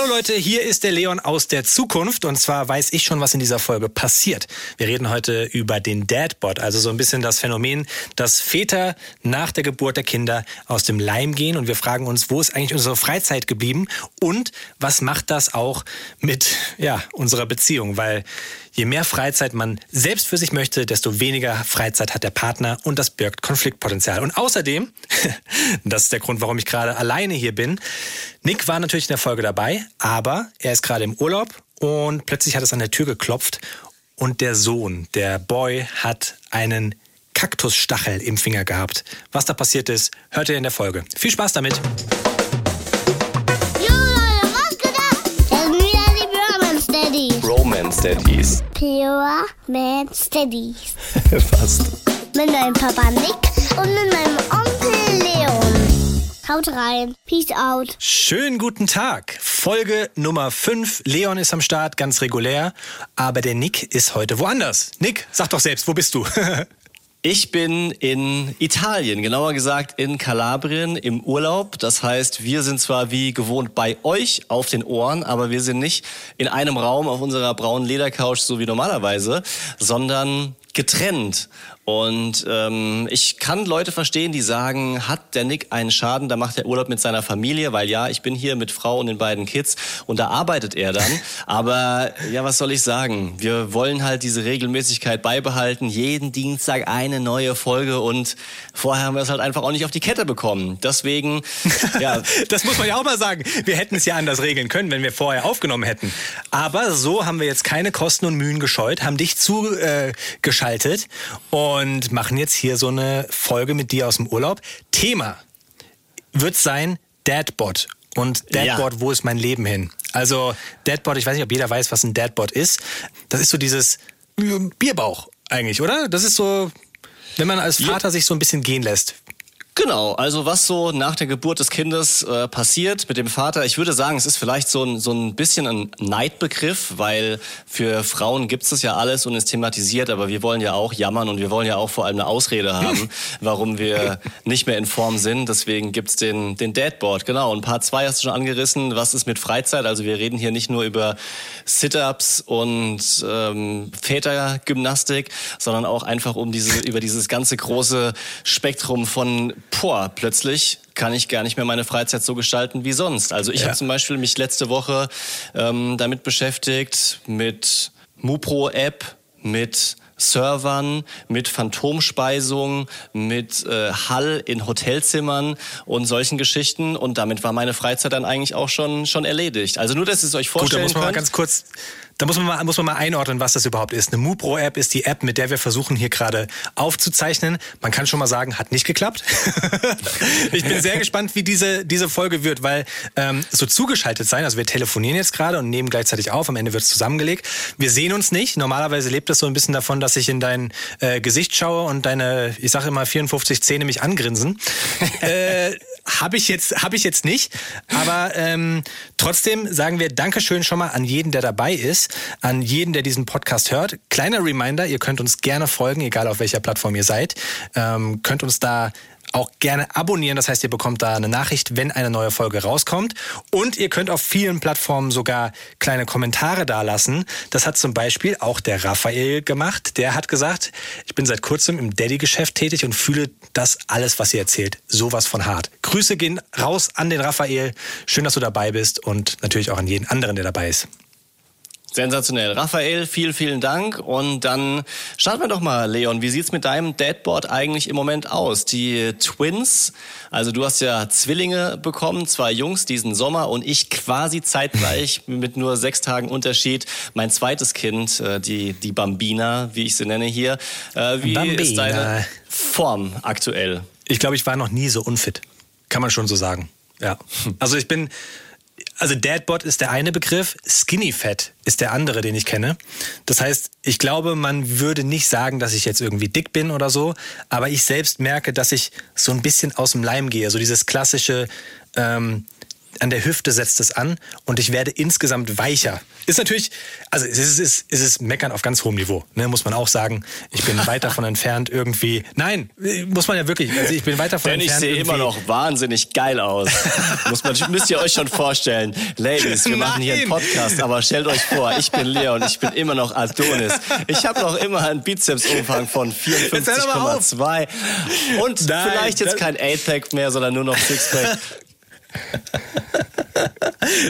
Hallo Leute, hier ist der Leon aus der Zukunft und zwar weiß ich schon, was in dieser Folge passiert. Wir reden heute über den Dadbot, also so ein bisschen das Phänomen, dass Väter nach der Geburt der Kinder aus dem Leim gehen und wir fragen uns, wo ist eigentlich unsere Freizeit geblieben und was macht das auch mit ja, unserer Beziehung, weil Je mehr Freizeit man selbst für sich möchte, desto weniger Freizeit hat der Partner und das birgt Konfliktpotenzial. Und außerdem, das ist der Grund, warum ich gerade alleine hier bin, Nick war natürlich in der Folge dabei, aber er ist gerade im Urlaub und plötzlich hat es an der Tür geklopft und der Sohn, der Boy, hat einen Kaktusstachel im Finger gehabt. Was da passiert ist, hört ihr in der Folge. Viel Spaß damit! Man Steadies. Pure Man Steadies. Fast. Mit meinem Papa Nick und mit meinem Onkel Leon. Haut rein. Peace out. Schönen guten Tag. Folge Nummer 5. Leon ist am Start, ganz regulär. Aber der Nick ist heute woanders. Nick, sag doch selbst, wo bist du? Ich bin in Italien, genauer gesagt in Kalabrien im Urlaub. Das heißt, wir sind zwar wie gewohnt bei euch auf den Ohren, aber wir sind nicht in einem Raum auf unserer braunen Ledercouch so wie normalerweise, sondern getrennt. Und ähm, ich kann Leute verstehen, die sagen, hat der Nick einen Schaden, da macht er Urlaub mit seiner Familie, weil ja, ich bin hier mit Frau und den beiden Kids und da arbeitet er dann. Aber ja, was soll ich sagen? Wir wollen halt diese Regelmäßigkeit beibehalten. Jeden Dienstag eine neue Folge und vorher haben wir es halt einfach auch nicht auf die Kette bekommen. Deswegen, ja. das muss man ja auch mal sagen. Wir hätten es ja anders regeln können, wenn wir vorher aufgenommen hätten. Aber so haben wir jetzt keine Kosten und Mühen gescheut, haben dich zugeschaltet äh, und und machen jetzt hier so eine Folge mit dir aus dem Urlaub. Thema wird sein Dadbot. Und Dadbot, ja. wo ist mein Leben hin? Also Dadbot, ich weiß nicht, ob jeder weiß, was ein Dadbot ist. Das ist so dieses Bierbauch eigentlich, oder? Das ist so, wenn man als Vater ja. sich so ein bisschen gehen lässt. Genau, also was so nach der Geburt des Kindes äh, passiert mit dem Vater, ich würde sagen, es ist vielleicht so ein, so ein bisschen ein Neidbegriff, weil für Frauen gibt es das ja alles und ist thematisiert, aber wir wollen ja auch jammern und wir wollen ja auch vor allem eine Ausrede haben, warum wir nicht mehr in Form sind. Deswegen gibt's den, den Dadboard, genau. Und Part 2 hast du schon angerissen, was ist mit Freizeit? Also wir reden hier nicht nur über Sit-Ups und ähm, Vätergymnastik, sondern auch einfach um diese, über dieses ganze große Spektrum von boah, plötzlich kann ich gar nicht mehr meine Freizeit so gestalten wie sonst. Also ich ja. habe zum Beispiel mich letzte Woche ähm, damit beschäftigt, mit Mupro-App, mit Servern, mit Phantomspeisung, mit äh, Hall in Hotelzimmern und solchen Geschichten. Und damit war meine Freizeit dann eigentlich auch schon, schon erledigt. Also nur, dass ihr es euch vorstellen Gut, da muss man könnt. mal ganz kurz da muss man mal, muss man mal einordnen, was das überhaupt ist. Eine MuPro-App ist die App, mit der wir versuchen, hier gerade aufzuzeichnen. Man kann schon mal sagen, hat nicht geklappt. ich bin sehr gespannt, wie diese, diese Folge wird, weil ähm, so zugeschaltet sein, also wir telefonieren jetzt gerade und nehmen gleichzeitig auf, am Ende wird es zusammengelegt. Wir sehen uns nicht. Normalerweise lebt das so ein bisschen davon, dass ich in dein äh, Gesicht schaue und deine, ich sage immer, 54 Zähne mich angrinsen. äh, habe ich jetzt, habe ich jetzt nicht. Aber ähm, trotzdem sagen wir Dankeschön schon mal an jeden, der dabei ist, an jeden, der diesen Podcast hört. Kleiner Reminder: Ihr könnt uns gerne folgen, egal auf welcher Plattform ihr seid. Ähm, könnt uns da auch gerne abonnieren. Das heißt, ihr bekommt da eine Nachricht, wenn eine neue Folge rauskommt. Und ihr könnt auf vielen Plattformen sogar kleine Kommentare dalassen. Das hat zum Beispiel auch der Raphael gemacht. Der hat gesagt, ich bin seit kurzem im Daddy-Geschäft tätig und fühle das alles, was ihr erzählt, sowas von hart. Grüße gehen raus an den Raphael. Schön, dass du dabei bist und natürlich auch an jeden anderen, der dabei ist. Sensationell. Raphael, vielen, vielen Dank. Und dann starten wir doch mal, Leon. Wie sieht's mit deinem Deadboard eigentlich im Moment aus? Die Twins, also du hast ja Zwillinge bekommen, zwei Jungs diesen Sommer und ich quasi zeitgleich mit nur sechs Tagen Unterschied mein zweites Kind, äh, die, die Bambina, wie ich sie nenne hier. Äh, wie Bambina. ist deine Form aktuell? Ich glaube, ich war noch nie so unfit. Kann man schon so sagen. Ja. Also ich bin also Dadbot ist der eine Begriff, Skinny Fat ist der andere, den ich kenne. Das heißt, ich glaube, man würde nicht sagen, dass ich jetzt irgendwie dick bin oder so, aber ich selbst merke, dass ich so ein bisschen aus dem Leim gehe. So dieses klassische, ähm, an der Hüfte setzt es an und ich werde insgesamt weicher. Ist natürlich, also es ist, es ist, es ist Meckern auf ganz hohem Niveau, ne, muss man auch sagen. Ich bin weit davon entfernt irgendwie. Nein, muss man ja wirklich. Also ich bin weit davon Denn entfernt. Denn ich sehe immer noch wahnsinnig geil aus. muss man, müsst ihr euch schon vorstellen. Ladies, wir Nein. machen hier einen Podcast, aber stellt euch vor, ich bin Leon, ich bin immer noch Adonis. Ich habe noch immer einen Bizepsumfang von 54,2 und Nein, vielleicht jetzt kein 8-Pack mehr, sondern nur noch Sixpack.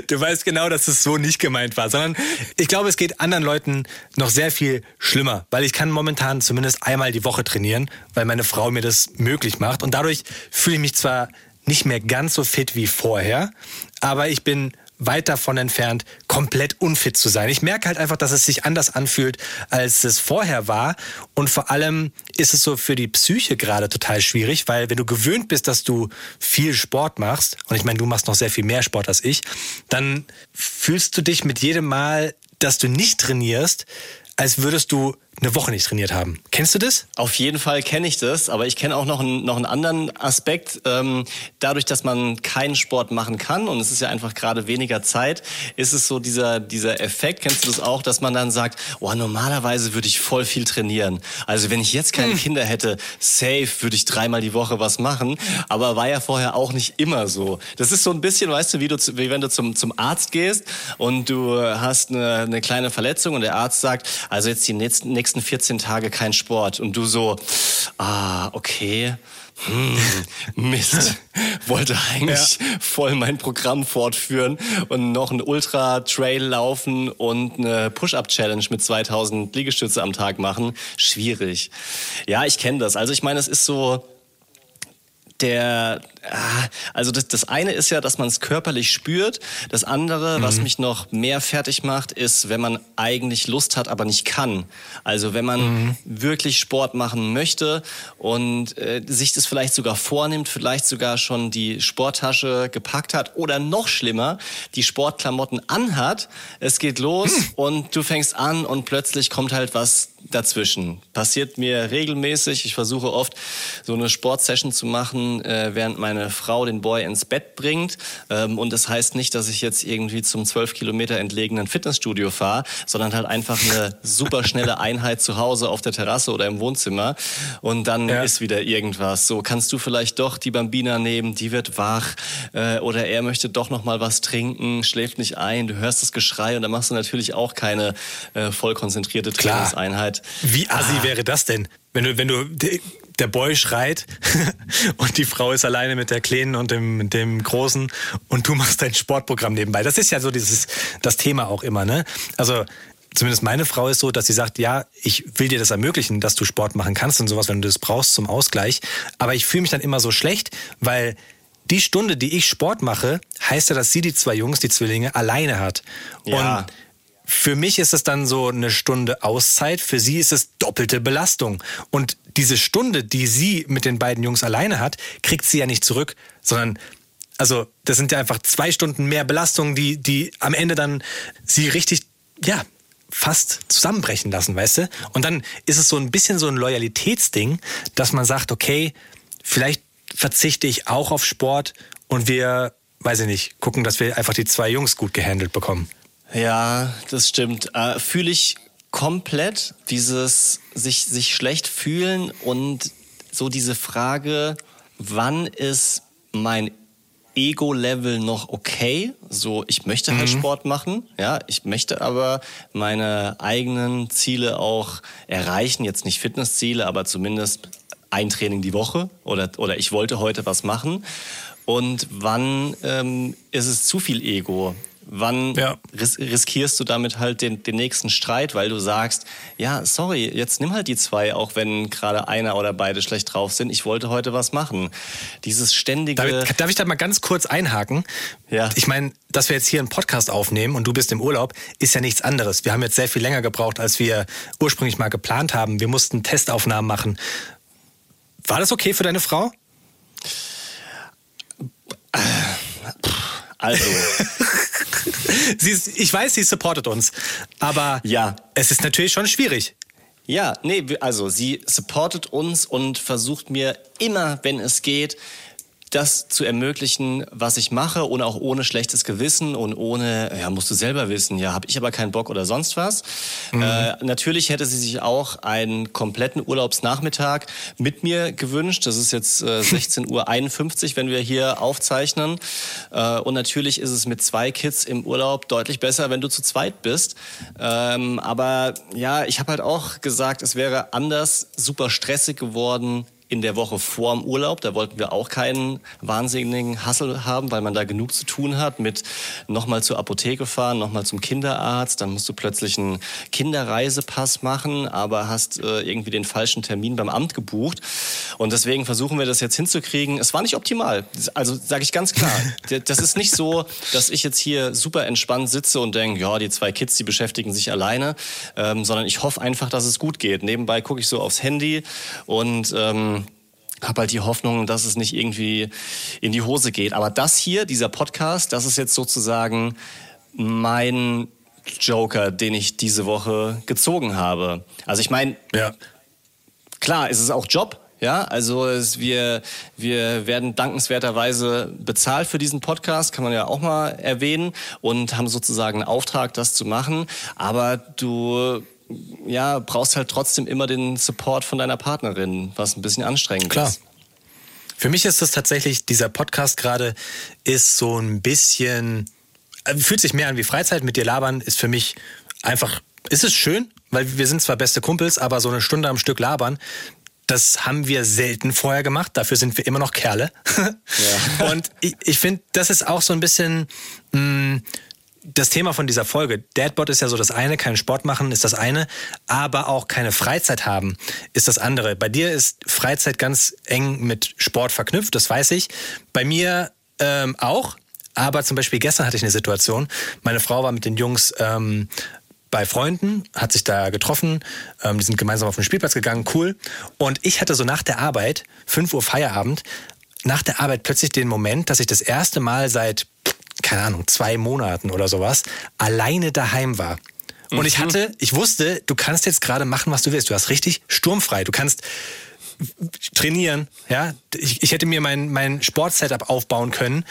Du weißt genau, dass es so nicht gemeint war, sondern ich glaube, es geht anderen Leuten noch sehr viel schlimmer, weil ich kann momentan zumindest einmal die Woche trainieren, weil meine Frau mir das möglich macht. Und dadurch fühle ich mich zwar nicht mehr ganz so fit wie vorher, aber ich bin weit davon entfernt, komplett unfit zu sein. Ich merke halt einfach, dass es sich anders anfühlt, als es vorher war. Und vor allem ist es so für die Psyche gerade total schwierig, weil wenn du gewöhnt bist, dass du viel Sport machst, und ich meine, du machst noch sehr viel mehr Sport als ich, dann fühlst du dich mit jedem Mal, dass du nicht trainierst, als würdest du eine Woche nicht trainiert haben. Kennst du das? Auf jeden Fall kenne ich das, aber ich kenne auch noch einen, noch einen anderen Aspekt. Ähm, dadurch, dass man keinen Sport machen kann und es ist ja einfach gerade weniger Zeit, ist es so dieser, dieser Effekt, kennst du das auch, dass man dann sagt, oh, normalerweise würde ich voll viel trainieren. Also wenn ich jetzt keine hm. Kinder hätte, safe würde ich dreimal die Woche was machen, aber war ja vorher auch nicht immer so. Das ist so ein bisschen, weißt du, wie, du, wie wenn du zum, zum Arzt gehst und du hast eine, eine kleine Verletzung und der Arzt sagt, also jetzt die nächsten, nächsten nächsten 14 Tage kein Sport und du so, ah, okay. Hm, Mist. Wollte eigentlich ja. voll mein Programm fortführen und noch ein Ultra-Trail laufen und eine Push-Up-Challenge mit 2000 Liegestütze am Tag machen. Schwierig. Ja, ich kenne das. Also ich meine, es ist so, der, also das, das eine ist ja, dass man es körperlich spürt. Das andere, mhm. was mich noch mehr fertig macht, ist, wenn man eigentlich Lust hat, aber nicht kann. Also wenn man mhm. wirklich Sport machen möchte und äh, sich das vielleicht sogar vornimmt, vielleicht sogar schon die Sporttasche gepackt hat oder noch schlimmer, die Sportklamotten anhat. Es geht los mhm. und du fängst an und plötzlich kommt halt was dazwischen. Passiert mir regelmäßig. Ich versuche oft so eine Sportsession zu machen, äh, während meine Frau den Boy ins Bett bringt. Ähm, und das heißt nicht, dass ich jetzt irgendwie zum zwölf Kilometer entlegenen Fitnessstudio fahre, sondern halt einfach eine super schnelle Einheit zu Hause auf der Terrasse oder im Wohnzimmer. Und dann ja. ist wieder irgendwas. So kannst du vielleicht doch die Bambina nehmen, die wird wach. Äh, oder er möchte doch noch mal was trinken, schläft nicht ein. Du hörst das Geschrei und dann machst du natürlich auch keine äh, voll konzentrierte Trainingseinheit. Halt. Wie assi ah. wäre das denn? Wenn du, wenn du, der Boy schreit und die Frau ist alleine mit der Kleinen und dem, dem Großen und du machst dein Sportprogramm nebenbei. Das ist ja so dieses, das Thema auch immer, ne? Also, zumindest meine Frau ist so, dass sie sagt, ja, ich will dir das ermöglichen, dass du Sport machen kannst und sowas, wenn du das brauchst zum Ausgleich. Aber ich fühle mich dann immer so schlecht, weil die Stunde, die ich Sport mache, heißt ja, dass sie die zwei Jungs, die Zwillinge, alleine hat. Ja. Und für mich ist es dann so eine Stunde Auszeit, für sie ist es doppelte Belastung. Und diese Stunde, die sie mit den beiden Jungs alleine hat, kriegt sie ja nicht zurück, sondern also das sind ja einfach zwei Stunden mehr Belastung, die, die am Ende dann sie richtig, ja, fast zusammenbrechen lassen, weißt du? Und dann ist es so ein bisschen so ein Loyalitätsding, dass man sagt, okay, vielleicht verzichte ich auch auf Sport und wir, weiß ich nicht, gucken, dass wir einfach die zwei Jungs gut gehandelt bekommen. Ja, das stimmt. Äh, Fühle ich komplett dieses sich, sich schlecht fühlen und so diese Frage, wann ist mein Ego-Level noch okay. So, ich möchte halt mhm. Sport machen, ja, ich möchte aber meine eigenen Ziele auch erreichen. Jetzt nicht Fitnessziele, aber zumindest ein Training die Woche oder, oder ich wollte heute was machen. Und wann ähm, ist es zu viel Ego? Wann ja. ris riskierst du damit halt den, den nächsten Streit, weil du sagst, ja, sorry, jetzt nimm halt die zwei, auch wenn gerade einer oder beide schlecht drauf sind. Ich wollte heute was machen. Dieses ständige. Darf ich, darf ich da mal ganz kurz einhaken? Ja. Ich meine, dass wir jetzt hier einen Podcast aufnehmen und du bist im Urlaub, ist ja nichts anderes. Wir haben jetzt sehr viel länger gebraucht, als wir ursprünglich mal geplant haben. Wir mussten Testaufnahmen machen. War das okay für deine Frau? Also. sie ist, ich weiß, sie supportet uns, aber ja. es ist natürlich schon schwierig. Ja, nee, also sie supportet uns und versucht mir immer, wenn es geht, das zu ermöglichen, was ich mache und auch ohne schlechtes Gewissen und ohne, ja, musst du selber wissen, ja, habe ich aber keinen Bock oder sonst was. Mhm. Äh, natürlich hätte sie sich auch einen kompletten Urlaubsnachmittag mit mir gewünscht. Das ist jetzt äh, 16.51 Uhr, wenn wir hier aufzeichnen. Äh, und natürlich ist es mit zwei Kids im Urlaub deutlich besser, wenn du zu zweit bist. Ähm, aber ja, ich habe halt auch gesagt, es wäre anders super stressig geworden, in der Woche vor dem Urlaub. Da wollten wir auch keinen wahnsinnigen Hassel haben, weil man da genug zu tun hat mit nochmal zur Apotheke fahren, nochmal zum Kinderarzt. Dann musst du plötzlich einen Kinderreisepass machen, aber hast äh, irgendwie den falschen Termin beim Amt gebucht. Und deswegen versuchen wir das jetzt hinzukriegen. Es war nicht optimal. Also sage ich ganz klar. das ist nicht so, dass ich jetzt hier super entspannt sitze und denke, ja, die zwei Kids, die beschäftigen sich alleine, ähm, sondern ich hoffe einfach, dass es gut geht. Nebenbei gucke ich so aufs Handy und ähm, habe halt die Hoffnung, dass es nicht irgendwie in die Hose geht. Aber das hier, dieser Podcast, das ist jetzt sozusagen mein Joker, den ich diese Woche gezogen habe. Also ich meine, ja. klar, ist es auch Job. Ja, also es, wir, wir werden dankenswerterweise bezahlt für diesen Podcast, kann man ja auch mal erwähnen, und haben sozusagen einen Auftrag, das zu machen. Aber du ja, brauchst halt trotzdem immer den Support von deiner Partnerin, was ein bisschen anstrengend Klar. ist. Für mich ist das tatsächlich, dieser Podcast gerade ist so ein bisschen, äh, fühlt sich mehr an wie Freizeit. Mit dir labern ist für mich einfach, ist es schön, weil wir sind zwar beste Kumpels, aber so eine Stunde am Stück labern, das haben wir selten vorher gemacht. Dafür sind wir immer noch Kerle. Ja. Und ich, ich finde, das ist auch so ein bisschen mh, mm, das Thema von dieser Folge. Dadbot ist ja so das eine, keinen Sport machen ist das eine, aber auch keine Freizeit haben ist das andere. Bei dir ist Freizeit ganz eng mit Sport verknüpft, das weiß ich. Bei mir ähm, auch, aber zum Beispiel gestern hatte ich eine Situation. Meine Frau war mit den Jungs ähm, bei Freunden, hat sich da getroffen, ähm, die sind gemeinsam auf den Spielplatz gegangen, cool. Und ich hatte so nach der Arbeit, 5 Uhr Feierabend, nach der Arbeit plötzlich den Moment, dass ich das erste Mal seit keine Ahnung, zwei Monaten oder sowas, alleine daheim war. Und ich mhm. hatte, ich wusste, du kannst jetzt gerade machen, was du willst. Du hast richtig sturmfrei. Du kannst trainieren, ja. Ich, ich hätte mir mein, mein Sportsetup aufbauen können.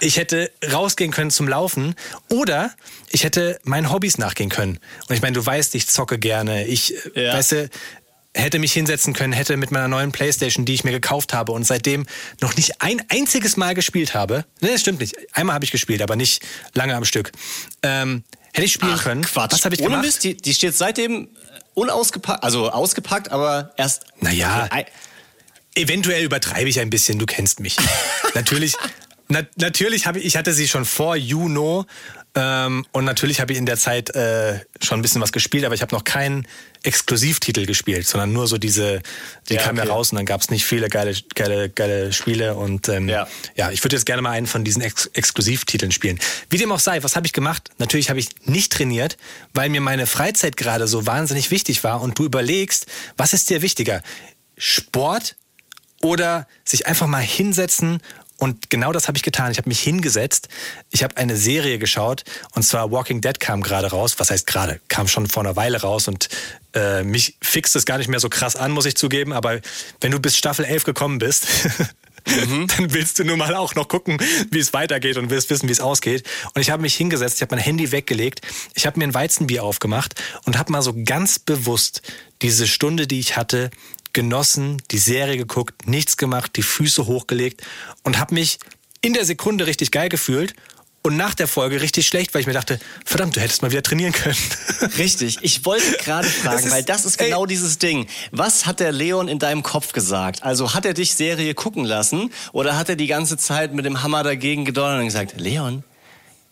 Ich hätte rausgehen können zum Laufen oder ich hätte meinen Hobbys nachgehen können. Und ich meine, du weißt, ich zocke gerne. Ich, ja. weißt du, hätte mich hinsetzen können, hätte mit meiner neuen Playstation, die ich mir gekauft habe und seitdem noch nicht ein einziges Mal gespielt habe. Ne, das stimmt nicht. Einmal habe ich gespielt, aber nicht lange am Stück. Ähm, hätte ich spielen Ach, können. Quatsch. Was habe ich Ohne gemacht? Mist, die, die steht seitdem unausgepackt, also ausgepackt, aber erst. Naja. Eventuell übertreibe ich ein bisschen, du kennst mich. natürlich, na, natürlich habe ich, ich hatte sie schon vor Juno ähm, und natürlich habe ich in der Zeit äh, schon ein bisschen was gespielt, aber ich habe noch keinen Exklusivtitel gespielt, sondern nur so diese, die ja, kam okay. ja raus und dann gab es nicht viele geile, geile, geile Spiele und ähm, ja. ja, ich würde jetzt gerne mal einen von diesen Ex Exklusivtiteln spielen. Wie dem auch sei, was habe ich gemacht? Natürlich habe ich nicht trainiert, weil mir meine Freizeit gerade so wahnsinnig wichtig war und du überlegst, was ist dir wichtiger? Sport oder sich einfach mal hinsetzen und genau das habe ich getan. Ich habe mich hingesetzt. Ich habe eine Serie geschaut und zwar Walking Dead kam gerade raus. Was heißt gerade? Kam schon vor einer Weile raus und äh, mich fixt es gar nicht mehr so krass an, muss ich zugeben. Aber wenn du bis Staffel 11 gekommen bist, mhm. dann willst du nun mal auch noch gucken, wie es weitergeht und willst wissen, wie es ausgeht. Und ich habe mich hingesetzt, ich habe mein Handy weggelegt, ich habe mir ein Weizenbier aufgemacht und habe mal so ganz bewusst diese Stunde, die ich hatte, genossen, die Serie geguckt, nichts gemacht, die Füße hochgelegt und habe mich in der Sekunde richtig geil gefühlt und nach der Folge richtig schlecht, weil ich mir dachte, verdammt, du hättest mal wieder trainieren können. Richtig. Ich wollte gerade fragen, ist, weil das ist genau ey. dieses Ding. Was hat der Leon in deinem Kopf gesagt? Also hat er dich Serie gucken lassen oder hat er die ganze Zeit mit dem Hammer dagegen gedonnert und gesagt, Leon,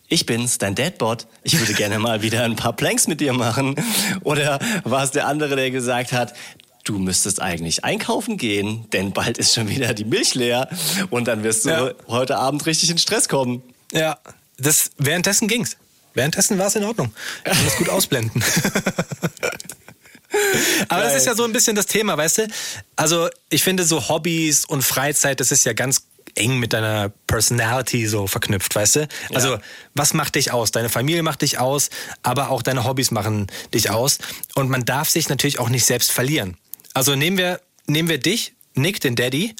ich bin's, dein Dadbot. Ich würde gerne mal wieder ein paar Planks mit dir machen. Oder war es der andere, der gesagt hat, du müsstest eigentlich einkaufen gehen, denn bald ist schon wieder die Milch leer und dann wirst du ja. heute Abend richtig in Stress kommen. Ja, das, währenddessen ging's. Währenddessen war es in Ordnung. Ich kann das gut ausblenden. Aber Geil. das ist ja so ein bisschen das Thema, weißt du? Also ich finde so Hobbys und Freizeit, das ist ja ganz eng mit deiner Personality so verknüpft, weißt du? Also, ja. was macht dich aus? Deine Familie macht dich aus, aber auch deine Hobbys machen dich aus. Und man darf sich natürlich auch nicht selbst verlieren. Also nehmen wir, nehmen wir dich, Nick, den Daddy.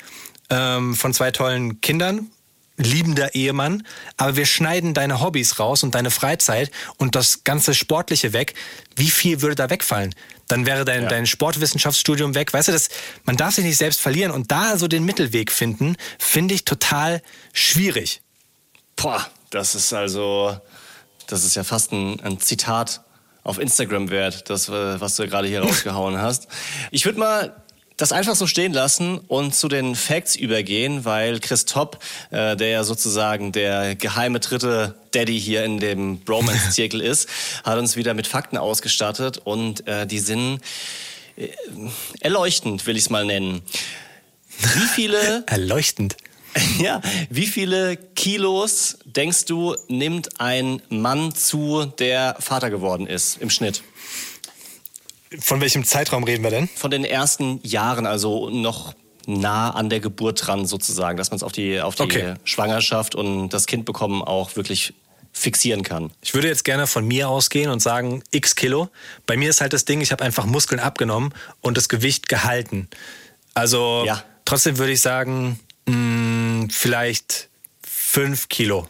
ähm, von zwei tollen Kindern, liebender Ehemann, aber wir schneiden deine Hobbys raus und deine Freizeit und das ganze Sportliche weg. Wie viel würde da wegfallen? Dann wäre dein, ja. dein Sportwissenschaftsstudium weg. Weißt du, das, man darf sich nicht selbst verlieren und da so den Mittelweg finden, finde ich total schwierig. Boah, das ist also, das ist ja fast ein, ein Zitat auf Instagram wert, das, äh, was du gerade hier rausgehauen hast. Ich würde mal das einfach so stehen lassen und zu den Facts übergehen, weil Chris Topp, äh, der ja sozusagen der geheime dritte Daddy hier in dem Bromance-Zirkel ist, hat uns wieder mit Fakten ausgestattet und äh, die sind äh, erleuchtend, will ich es mal nennen. Wie viele... erleuchtend. Ja, wie viele Kilos denkst du nimmt ein Mann zu, der Vater geworden ist im Schnitt? Von welchem Zeitraum reden wir denn? Von den ersten Jahren, also noch nah an der Geburt dran sozusagen, dass man es auf die, auf die okay. Schwangerschaft und das Kind bekommen auch wirklich fixieren kann. Ich würde jetzt gerne von mir ausgehen und sagen x Kilo. Bei mir ist halt das Ding, ich habe einfach Muskeln abgenommen und das Gewicht gehalten. Also ja. trotzdem würde ich sagen, mh, vielleicht fünf Kilo.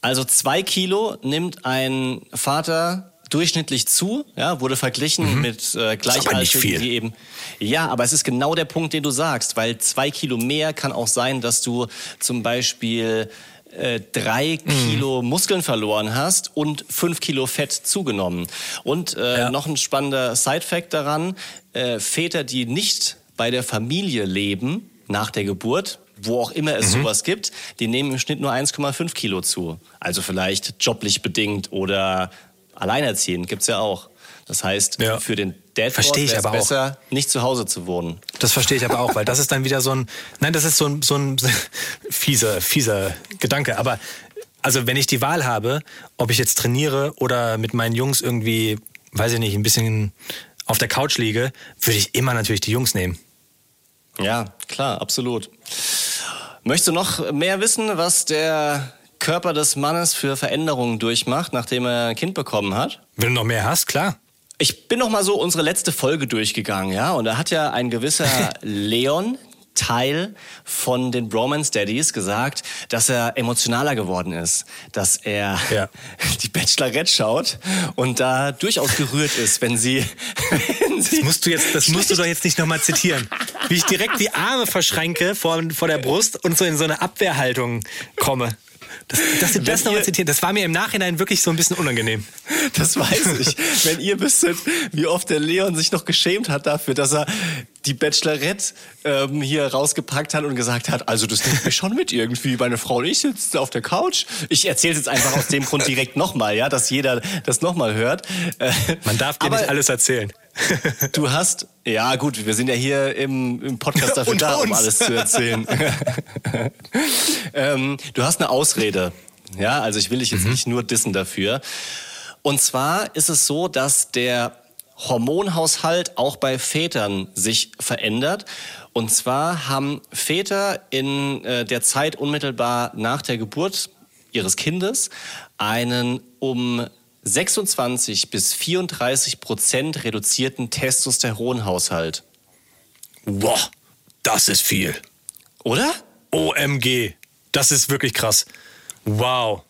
Also zwei Kilo nimmt ein Vater durchschnittlich zu, ja, wurde verglichen mhm. mit äh, Gleichaltrigen, die eben. Ja, aber es ist genau der Punkt, den du sagst, weil zwei Kilo mehr kann auch sein, dass du zum Beispiel äh, drei mhm. Kilo Muskeln verloren hast und fünf Kilo Fett zugenommen. Und äh, ja. noch ein spannender Side-Fact daran: äh, Väter, die nicht bei der Familie leben nach der Geburt, wo auch immer es mhm. sowas gibt, die nehmen im Schnitt nur 1,5 Kilo zu. Also vielleicht joblich bedingt oder alleinerziehend gibt's ja auch. Das heißt, ja. für den Dad wäre es besser, auch. nicht zu Hause zu wohnen. Das verstehe ich aber auch, weil das ist dann wieder so ein, nein, das ist so ein, so ein fieser, fieser Gedanke. Aber also wenn ich die Wahl habe, ob ich jetzt trainiere oder mit meinen Jungs irgendwie, weiß ich nicht, ein bisschen auf der Couch liege, würde ich immer natürlich die Jungs nehmen. Ja, klar, absolut. Möchtest du noch mehr wissen, was der Körper des Mannes für Veränderungen durchmacht, nachdem er ein Kind bekommen hat. Wenn du noch mehr hast, klar. Ich bin noch mal so unsere letzte Folge durchgegangen, ja, und da hat ja ein gewisser Leon, Teil von den Bromance Daddies gesagt, dass er emotionaler geworden ist, dass er ja. die Bachelorette schaut und da durchaus gerührt ist, wenn sie, wenn sie das musst du jetzt, das musst du doch jetzt nicht nochmal zitieren. Wie ich direkt die Arme verschränke vor, vor der Brust und so in so eine Abwehrhaltung komme. Das, dass du das nochmal zitieren, das war mir im Nachhinein wirklich so ein bisschen unangenehm. Das weiß ich. Wenn ihr wüsstet, wie oft der Leon sich noch geschämt hat dafür, dass er die Bachelorette ähm, hier rausgepackt hat und gesagt hat, also das nimmt mich schon mit irgendwie. Meine Frau und ich sitzen auf der Couch. Ich erzähle es jetzt einfach aus dem Grund direkt nochmal, ja, dass jeder das nochmal hört. Äh, Man darf dir nicht alles erzählen. Du hast, ja gut, wir sind ja hier im, im Podcast dafür da, um alles zu erzählen. ähm, du hast eine Ausrede. Ja, also ich will dich jetzt mhm. nicht nur dissen dafür. Und zwar ist es so, dass der Hormonhaushalt auch bei Vätern sich verändert. Und zwar haben Väter in äh, der Zeit unmittelbar nach der Geburt ihres Kindes einen um 26 bis 34 Prozent reduzierten Testosteronhaushalt. Boah, das ist viel. Oder? OMG, das ist wirklich krass. Wow.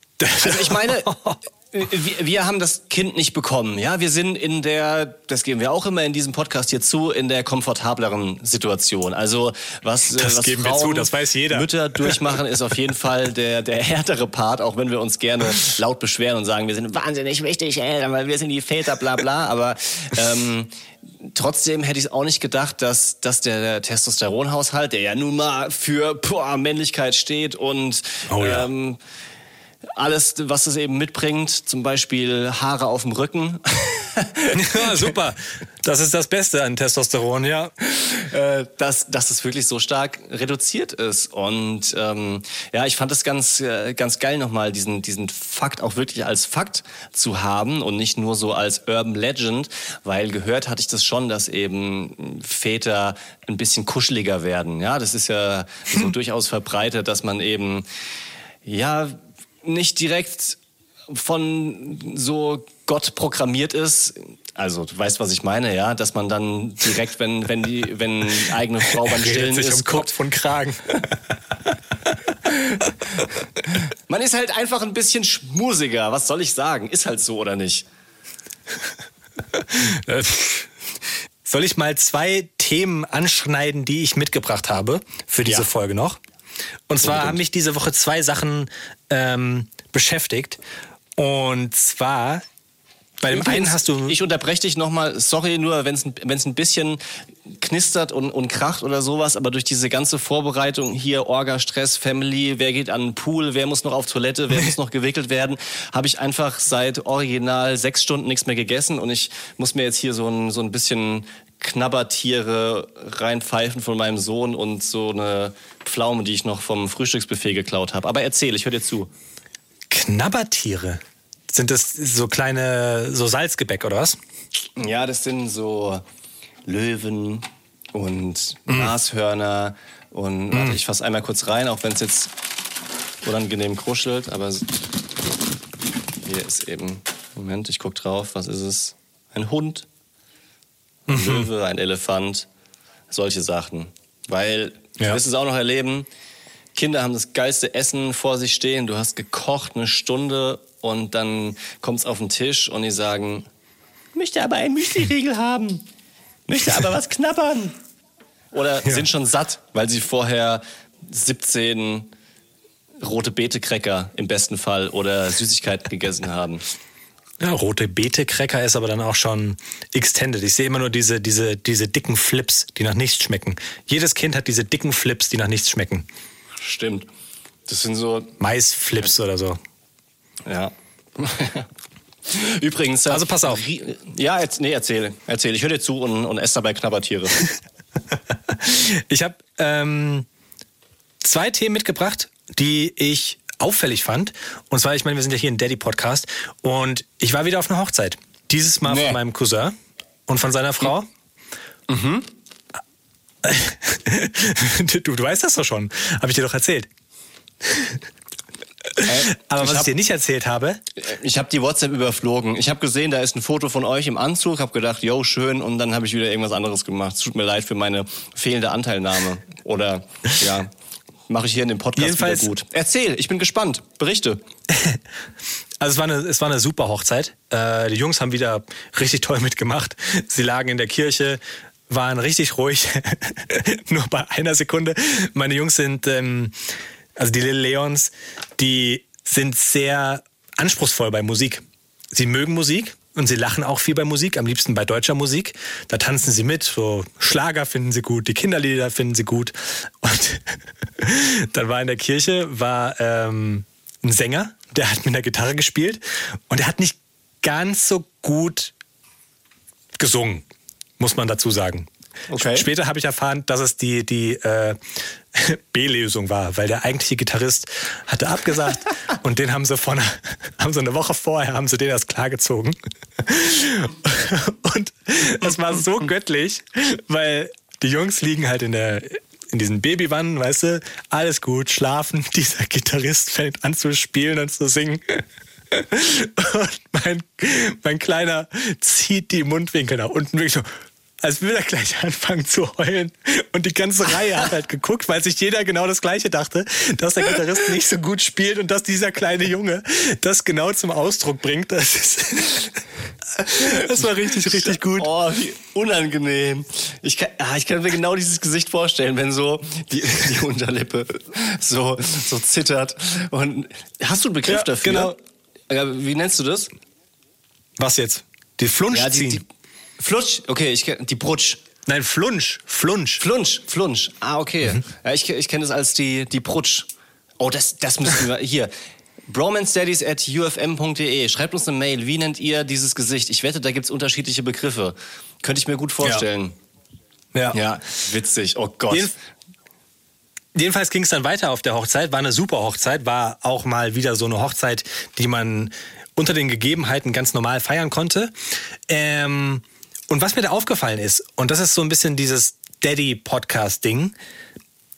Also ich meine, wir, wir, haben das Kind nicht bekommen. Ja, wir sind in der, das geben wir auch immer in diesem Podcast hier zu, in der komfortableren Situation. Also was, äh, das was geben Frauen, wir zu, das weiß jeder. Mütter durchmachen, ist auf jeden Fall der, der härtere Part, auch wenn wir uns gerne laut beschweren und sagen, wir sind wahnsinnig wichtig, ey, weil wir sind die Väter, bla bla. Aber ähm, trotzdem hätte ich auch nicht gedacht, dass, dass der Testosteronhaushalt, der ja nun mal für boah, Männlichkeit steht und oh, ja. ähm, alles, was es eben mitbringt, zum Beispiel Haare auf dem Rücken. ja, super. Das ist das Beste an Testosteron, ja. Äh, dass, dass es wirklich so stark reduziert ist. Und ähm, ja, ich fand es ganz, äh, ganz geil nochmal, diesen, diesen Fakt auch wirklich als Fakt zu haben und nicht nur so als Urban Legend, weil gehört hatte ich das schon, dass eben Väter ein bisschen kuscheliger werden. Ja, das ist ja so durchaus verbreitet, dass man eben ja, nicht direkt von so Gott programmiert ist, Also, du weißt, was ich meine, ja? Dass man dann direkt, wenn, wenn die, wenn eigene Frau beim Stillen sich ist, um Kopf und Kragen. man ist halt einfach ein bisschen schmusiger. Was soll ich sagen? Ist halt so, oder nicht? Soll ich mal zwei Themen anschneiden, die ich mitgebracht habe für diese Ja. Folge noch? Und zwar Unbedingt. haben mich diese Woche zwei Sachen ähm, beschäftigt. Und zwar, bei dem einen hast du. Ich unterbreche dich nochmal, sorry, nur wenn es ein bisschen knistert und, und kracht oder sowas, aber durch diese ganze Vorbereitung hier, Orga, Stress, Family, wer geht an den Pool, wer muss noch auf Toilette, wer muss noch gewickelt werden, habe ich einfach seit original sechs Stunden nichts mehr gegessen und ich muss mir jetzt hier so ein, so ein bisschen Knabbertiere reinpfeifen von meinem Sohn und so eine Pflaume, die ich noch vom Frühstücksbuffet geklaut habe. Aber erzähl, ich höre dir zu. Knabbertiere. Sind das so kleine, so Salzgebäck oder was? Ja, das sind so Löwen und Nashörner und warte, ich fasse einmal kurz rein, auch wenn es jetzt unangenehm kruschelt, aber hier ist eben, Moment, ich guck drauf, was ist es? Ein Hund, ein Löwe, ein Elefant, solche Sachen. Weil, du Ja. wirst es auch noch erleben, Kinder haben das geilste Essen vor sich stehen, du hast gekocht eine Stunde und dann kommt es auf den Tisch und die sagen, möchte aber einen Müsli-Riegel haben, möchte aber was knabbern. Oder sind schon satt, weil sie vorher 17 rote Beete-Cracker im besten Fall oder Süßigkeiten gegessen haben. Ja, rote Beete-Cracker ist aber dann auch schon extended. Ich sehe immer nur diese, diese, diese dicken Flips, die nach nichts schmecken. Jedes Kind hat diese dicken Flips, die nach nichts schmecken. Stimmt. Das sind so, Maisflips oder so. ja. Übrigens. äh, Also pass auf. Ja, jetzt, nee, erzähl. Erzähl. Ich höre dir zu und, und esse dabei Knabbertiere. Ich habe ähm, zwei Themen mitgebracht, die ich auffällig fand. Und zwar, ich meine, wir sind ja hier ein Daddy-Podcast und ich war wieder auf einer Hochzeit. Dieses Mal Nee. von meinem Cousin und von seiner Frau. Mhm. du, du weißt das doch schon. Habe ich dir doch erzählt. Aber ich was ich hab- dir nicht erzählt habe, Ich habe die WhatsApp überflogen. Ich habe gesehen, da ist ein Foto von euch im Anzug, habe gedacht, yo, schön, und dann habe ich wieder irgendwas anderes gemacht. Es tut mir leid für meine fehlende Anteilnahme. Oder ja, mache ich hier in dem Podcast Jedenfalls- wieder gut. Erzähl, ich bin gespannt. Berichte. Also es war eine, es war eine super Hochzeit. Äh, die Jungs haben wieder richtig toll mitgemacht. Sie lagen in der Kirche, waren richtig ruhig. Nur bei einer Sekunde. Meine Jungs sind, ähm, also die Little Leons, die sind sehr anspruchsvoll bei Musik. Sie mögen Musik und sie lachen auch viel bei Musik, am liebsten bei deutscher Musik. Da tanzen sie mit, so Schlager finden sie gut, die Kinderlieder finden sie gut. Und dann war in der Kirche, war ähm, ein Sänger, der hat mit der Gitarre gespielt und er hat nicht ganz so gut gesungen, muss man dazu sagen. Okay. Später habe ich erfahren, dass es die, die äh, B-Lösung war, weil der eigentliche Gitarrist hatte abgesagt und den haben sie, vor einer, haben sie eine Woche vorher haben sie den erst klargezogen. Und das war so göttlich, weil die Jungs liegen halt in der in diesen Babywannen, weißt du, alles gut, schlafen. Dieser Gitarrist fängt an zu spielen und zu singen. Und mein, mein Kleiner zieht die Mundwinkel nach unten, wirklich so, als würde er gleich anfangen zu heulen. Und die ganze Reihe hat halt geguckt, weil sich jeder genau das Gleiche dachte, dass der Gitarrist nicht so gut spielt und dass dieser kleine Junge das genau zum Ausdruck bringt. Das, ist, das war richtig, richtig gut. Oh, wie unangenehm. Ich kann, ah, ich kann mir genau dieses Gesicht vorstellen, wenn so die, die Unterlippe so, so zittert. Und hast du einen Begriff Ja, dafür? genau. Ja, Wie nennst du das? Was jetzt? Die Flunsch Ja, die, die Flutsch. Okay, ich kenn, die Brutsch. Nein, Flunsch. Flunsch. Flunsch, Flunsch. Ah, okay. Mhm. Ja, ich ich kenne das als die, die Brutsch. Oh, das, das müssen wir hier. bromanstudies at ufm.de. Schreibt uns eine Mail. Wie nennt ihr dieses Gesicht? Ich wette, da gibt's unterschiedliche Begriffe. Könnte ich mir gut vorstellen. Ja. Ja, witzig. Oh Gott. Jeden- Jedenfalls ging es dann weiter auf der Hochzeit. War eine super Hochzeit. War auch mal wieder so eine Hochzeit, die man unter den Gegebenheiten ganz normal feiern konnte. Ähm, und was mir da aufgefallen ist, und das ist so ein bisschen dieses Daddy-Podcast-Ding,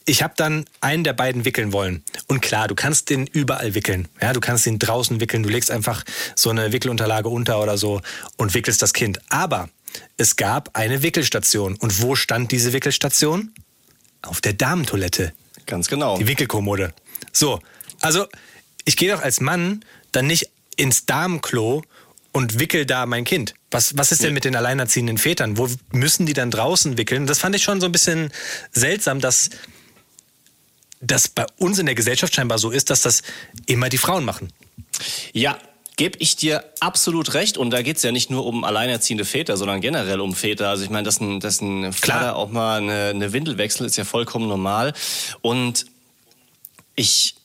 ich habe dann einen der beiden wickeln wollen. Und klar, du kannst den überall wickeln. Ja, du kannst ihn draußen wickeln. Du legst einfach so eine Wickelunterlage unter oder so und wickelst das Kind. Aber es gab eine Wickelstation. Und wo stand diese Wickelstation? Auf der Damentoilette. Ganz genau. Die Wickelkommode. So, also ich gehe doch als Mann dann nicht ins Damenklo und wickel da mein Kind. Was, was ist denn mit den alleinerziehenden Vätern? Wo müssen die dann draußen wickeln? Das fand ich schon so ein bisschen seltsam, dass das bei uns in der Gesellschaft scheinbar so ist, dass das immer die Frauen machen. Ja, gebe ich dir absolut recht. Und da geht es ja nicht nur um alleinerziehende Väter, sondern generell um Väter. Also ich meine, dass ein, dass ein Vater auch mal eine, eine Windel wechselt, ist ja vollkommen normal. Und ich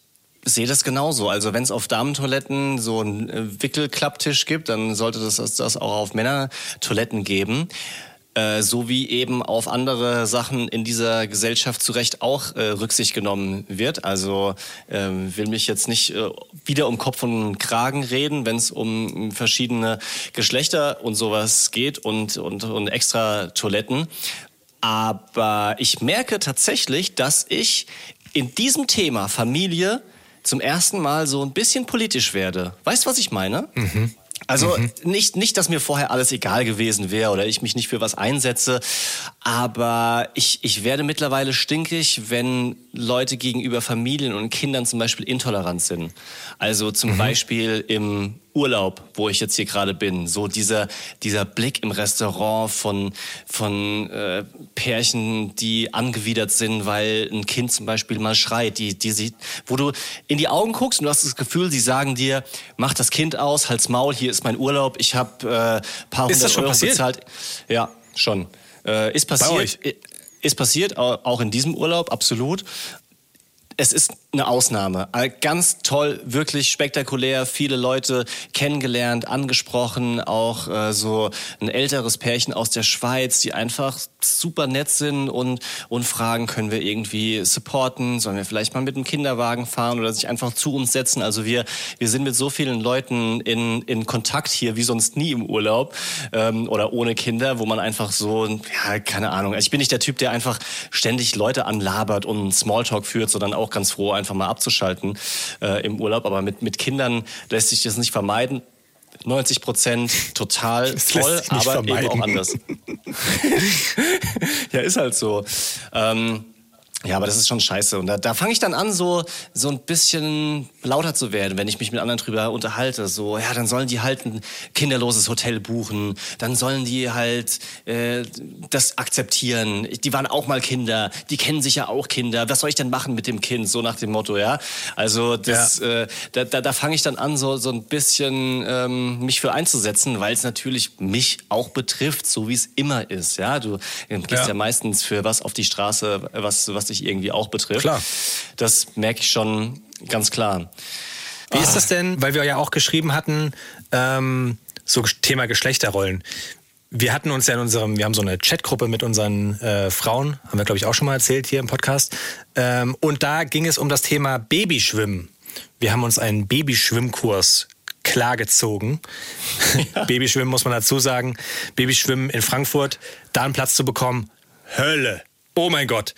sehe das genauso. Also wenn es auf Damentoiletten so einen äh, Wickelklapptisch gibt, dann sollte das das auch auf Männertoiletten geben. Äh, so wie eben auf andere Sachen in dieser Gesellschaft zu Recht auch äh, Rücksicht genommen wird. Also ähm, will mich jetzt nicht äh, wieder um Kopf und Kragen reden, wenn es um verschiedene Geschlechter und sowas geht und, und, und extra Toiletten. Aber ich merke tatsächlich, dass ich in diesem Thema Familie zum ersten Mal so ein bisschen politisch werde. Weißt du, was ich meine? Mhm. Also mhm. nicht, nicht, dass mir vorher alles egal gewesen wäre oder ich mich nicht für was einsetze, aber ich, ich werde mittlerweile stinkig, wenn Leute gegenüber Familien und Kindern zum Beispiel intolerant sind. Also zum mhm. Beispiel im Urlaub, wo ich jetzt hier gerade bin, so dieser, dieser Blick im Restaurant von, von äh, Pärchen, die angewidert sind, weil ein Kind zum Beispiel mal schreit, die, die sieht, wo du in die Augen guckst und du hast das Gefühl, sie sagen dir, mach das Kind aus, halt's Maul, hier ist mein Urlaub, ich habe äh, paar hundert Euro passiert? bezahlt. Ja, schon. Äh, ist passiert. Ist passiert, auch in diesem Urlaub, absolut es ist eine Ausnahme. Äh, ganz toll, wirklich spektakulär, viele Leute kennengelernt, angesprochen, auch äh, so ein älteres Pärchen aus der Schweiz, die einfach super nett sind und, und fragen, können wir irgendwie supporten, sollen wir vielleicht mal mit dem Kinderwagen fahren oder sich einfach zu uns setzen. Also wir, wir sind mit so vielen Leuten in, in Kontakt hier, wie sonst nie im Urlaub ähm, oder ohne Kinder, wo man einfach so, ja, keine Ahnung, also ich bin nicht der Typ, der einfach ständig Leute anlabert und Smalltalk führt, sondern auch ganz froh, einfach mal abzuschalten äh, im Urlaub. Aber mit, mit Kindern lässt sich das nicht vermeiden. 90 Prozent total das toll, aber vermeiden. eben auch anders. ja, ist halt so. Ähm, ja, aber das ist schon scheiße. Und da, da fange ich dann an, so, so ein bisschen lauter zu werden, wenn ich mich mit anderen drüber unterhalte. So, ja, dann sollen die halt ein kinderloses Hotel buchen. Dann sollen die halt äh, das akzeptieren. Die waren auch mal Kinder. Die kennen sich ja auch Kinder. Was soll ich denn machen mit dem Kind? So nach dem Motto, ja. Also das, ja. äh, da, da, da fange ich dann an, so, so ein bisschen ähm, mich für einzusetzen, weil es natürlich mich auch betrifft, so wie es immer ist. Ja, du gehst ja. ja meistens für was auf die Straße, was, was dich irgendwie auch betrifft. Klar. Das merke ich schon ganz klar. Wie ah. ist das denn, weil wir ja auch geschrieben hatten, ähm, so Thema Geschlechterrollen. Wir hatten uns ja in unserem, wir haben so eine Chatgruppe mit unseren äh, Frauen, haben wir glaube ich auch schon mal erzählt hier im Podcast. Ähm, und da ging es um das Thema Babyschwimmen. Wir haben uns einen Babyschwimmkurs klargezogen. Ja. Babyschwimmen muss man dazu sagen. Babyschwimmen in Frankfurt, da einen Platz zu bekommen, Hölle. Oh mein Gott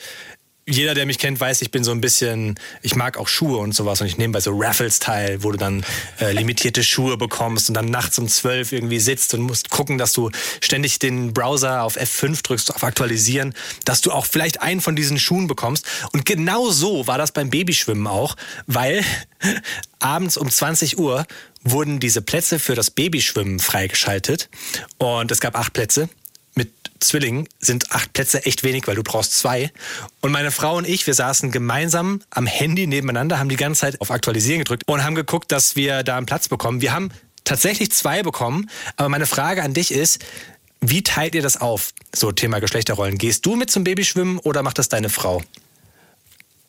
jeder, der mich kennt, weiß, ich bin so ein bisschen, ich mag auch Schuhe und sowas und ich nehme bei so Raffles teil, wo du dann äh, limitierte Schuhe bekommst und dann nachts um zwölf irgendwie sitzt und musst gucken, dass du ständig den Browser auf F5 drückst, auf Aktualisieren, dass du auch vielleicht einen von diesen Schuhen bekommst. Und genau so war das beim Babyschwimmen auch, weil abends um 20 Uhr wurden diese Plätze für das Babyschwimmen freigeschaltet und es gab acht Plätze mit Zwillingen sind acht Plätze echt wenig, weil du brauchst zwei. Und meine Frau und ich, wir saßen gemeinsam am Handy nebeneinander, haben die ganze Zeit auf Aktualisieren gedrückt und haben geguckt, dass wir da einen Platz bekommen. Wir haben tatsächlich zwei bekommen, aber meine Frage an dich ist, wie teilt ihr das auf? So Thema Geschlechterrollen. Gehst du mit zum Babyschwimmen oder macht das deine Frau?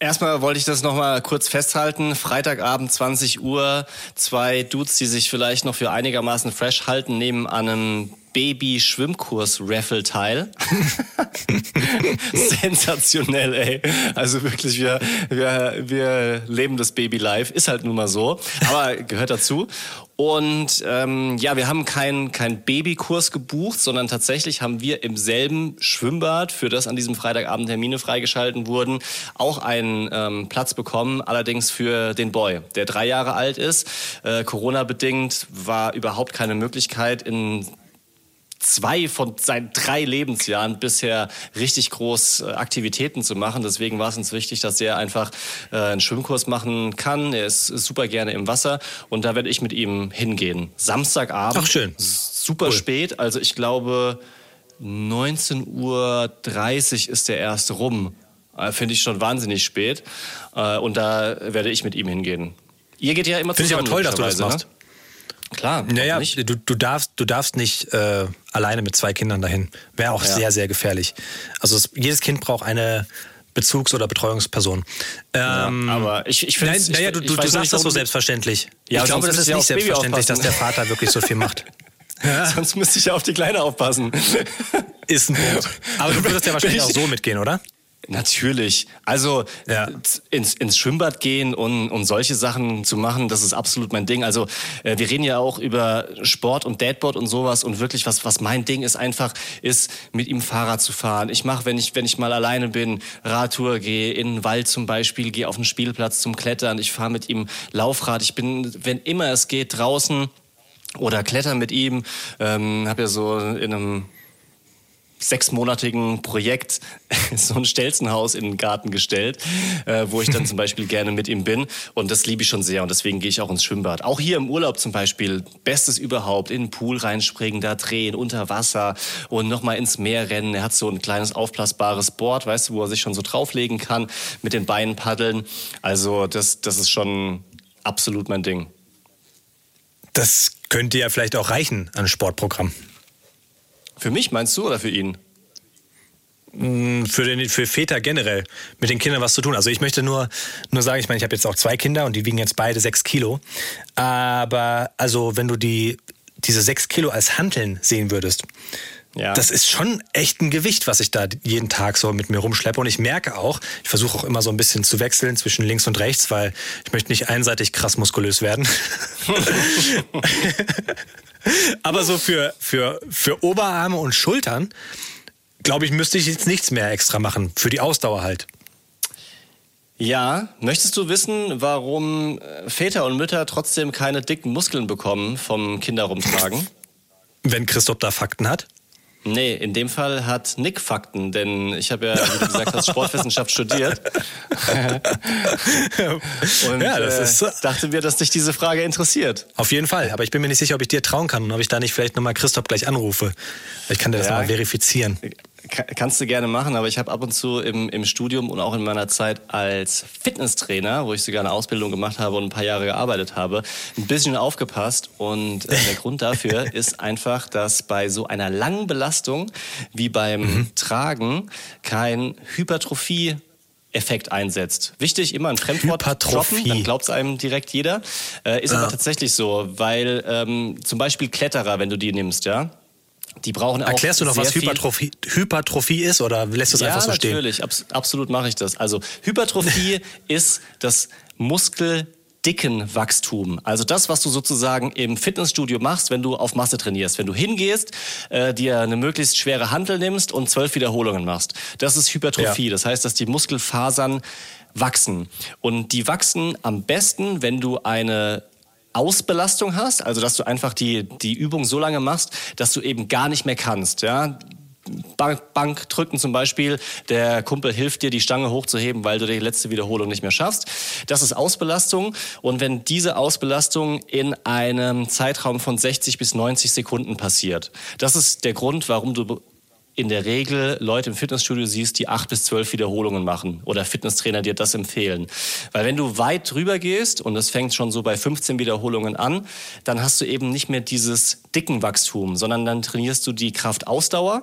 Erstmal wollte ich das nochmal kurz festhalten. Freitagabend 20 Uhr, zwei Dudes, die sich vielleicht noch für einigermaßen fresh halten, nehmen an einem Baby-Schwimmkurs-Raffle teil. Sensationell, ey. Also wirklich, wir, wir, wir leben das Baby live. Ist halt nun mal so. Aber gehört dazu. Und ähm, ja, wir haben keinen kein Babykurs gebucht, sondern tatsächlich haben wir im selben Schwimmbad, für das an diesem Freitagabend Termine freigeschalten wurden, auch einen ähm, Platz bekommen, allerdings für den Boy, der drei Jahre alt ist. Äh, Corona-bedingt war überhaupt keine Möglichkeit, in zwei von seinen drei Lebensjahren bisher richtig groß äh, Aktivitäten zu machen. Deswegen war es uns wichtig, dass er einfach äh, einen Schwimmkurs machen kann. Er ist, super gerne im Wasser und da werde ich mit ihm hingehen. Samstagabend. Ach schön. Super cool. spät. Also ich glaube 19.30 Uhr ist der erste rum. Äh, Finde ich schon wahnsinnig spät. Und da werde ich mit ihm hingehen. Ihr geht ja immer Finde ich aber toll, dass du das machst. Ne? Klar. Naja, du, du, darfst, du darfst nicht äh, alleine mit zwei Kindern dahin. Wäre auch ja. sehr, sehr gefährlich. Also es, jedes Kind braucht eine Bezugs- oder Betreuungsperson. Ähm, ja, aber ich, ich finde Naja, du, du, du sagst das so selbstverständlich. Ja, ich glaube, das ist nicht selbstverständlich, dass der Vater wirklich so viel macht. Ja. Sonst müsste ich ja auf die Kleine aufpassen. Ist ein Punkt. Aber du würdest ja wahrscheinlich auch so mitgehen, oder? Natürlich. Also ja. ins, ins Schwimmbad gehen und, und solche Sachen zu machen, das ist absolut mein Ding. Also äh, wir reden ja auch über Sport und Dadboard und sowas und wirklich was, was mein Ding ist einfach, ist mit ihm Fahrrad zu fahren. Ich mache, wenn ich, wenn ich mal alleine bin, Radtour, gehe in den Wald zum Beispiel, gehe auf den Spielplatz zum Klettern. Ich fahre mit ihm Laufrad. Ich bin, wenn immer es geht, draußen oder klettern mit ihm. Ähm, habe ja so in einem sechsmonatigen Projekt so ein Stelzenhaus in den Garten gestellt, äh, wo ich dann zum Beispiel gerne mit ihm bin. Und das liebe ich schon sehr und deswegen gehe ich auch ins Schwimmbad. Auch hier im Urlaub zum Beispiel, bestes überhaupt, in den Pool reinspringen, da drehen, unter Wasser und nochmal ins Meer rennen. Er hat so ein kleines aufblasbares Board, weißt du, wo er sich schon so drauflegen kann, mit den Beinen paddeln. Also das, das ist schon absolut mein Ding. Das könnte ja vielleicht auch reichen an Sportprogramm. Für mich meinst du oder für ihn? Mm, für, den, für Väter generell mit den Kindern was zu tun. Also ich möchte nur, nur sagen, ich meine, ich habe jetzt auch zwei Kinder und die wiegen jetzt beide sechs Kilo. Aber also wenn du die, diese sechs Kilo als Hanteln sehen würdest, ja. Das ist schon echt ein Gewicht, was ich da jeden Tag so mit mir rumschleppe. Und ich merke auch, ich versuche auch immer so ein bisschen zu wechseln zwischen links und rechts, weil ich möchte nicht einseitig krass muskulös werden. Aber so für, für, für Oberarme und Schultern, glaube ich, müsste ich jetzt nichts mehr extra machen. Für die Ausdauer halt. Ja, möchtest du wissen, warum äh, Väter und Mütter trotzdem keine dicken Muskeln bekommen vom Kinderrumtragen? Wenn Christoph da Fakten hat? Nee, in dem Fall hat Nick Fakten, denn ich habe ja, wie du gesagt hast, Sportwissenschaft studiert. Und ja, das ist, äh, dachte mir, dass dich diese Frage interessiert. Auf jeden Fall, aber ich bin mir nicht sicher, ob ich dir trauen kann und ob ich da nicht vielleicht nochmal Christoph gleich anrufe. Ich kann dir das ja, nochmal verifizieren. Kannst du gerne machen, aber ich habe ab und zu im, im Studium und auch in meiner Zeit als Fitnesstrainer, wo ich sogar eine Ausbildung gemacht habe und ein paar Jahre gearbeitet habe, ein bisschen aufgepasst. Und äh, der Grund dafür ist einfach, dass bei so einer langen Belastung wie beim mhm. Tragen kein Hypertrophie Effekt einsetzt. Wichtig, immer ein Fremdwort droppen, dann glaubt es einem direkt jeder. Äh, ist ja. aber tatsächlich so, weil ähm, zum Beispiel Kletterer, wenn du die nimmst, ja, die brauchen auch Erklärst du noch, was Hypertrophie, Hypertrophie ist oder lässt du es ja, einfach so stehen? Ja, natürlich, Abs absolut mache ich das. Also Hypertrophie ist das Muskel dicken Wachstum. Also das, was du sozusagen im Fitnessstudio machst, wenn du auf Masse trainierst. Wenn du hingehst, äh, dir eine möglichst schwere Hantel nimmst und zwölf Wiederholungen machst. Das ist Hypertrophie. Ja. Das heißt, dass die Muskelfasern wachsen. Und die wachsen am besten, wenn du eine Ausbelastung hast, also dass du einfach die, die Übung so lange machst, dass du eben gar nicht mehr kannst. Ja? Bank, Bank drücken zum Beispiel, der Kumpel hilft dir, die Stange hochzuheben, weil du die letzte Wiederholung nicht mehr schaffst. Das ist Ausbelastung. Und wenn diese Ausbelastung in einem Zeitraum von 60 bis 90 Sekunden passiert, das ist der Grund, warum du in der Regel Leute im Fitnessstudio siehst, die acht bis zwölf Wiederholungen machen oder Fitnesstrainer dir das empfehlen. Weil wenn du weit drüber gehst und es fängt schon so bei 15 Wiederholungen an, dann hast du eben nicht mehr dieses dicken Wachstum, sondern dann trainierst du die Kraftausdauer.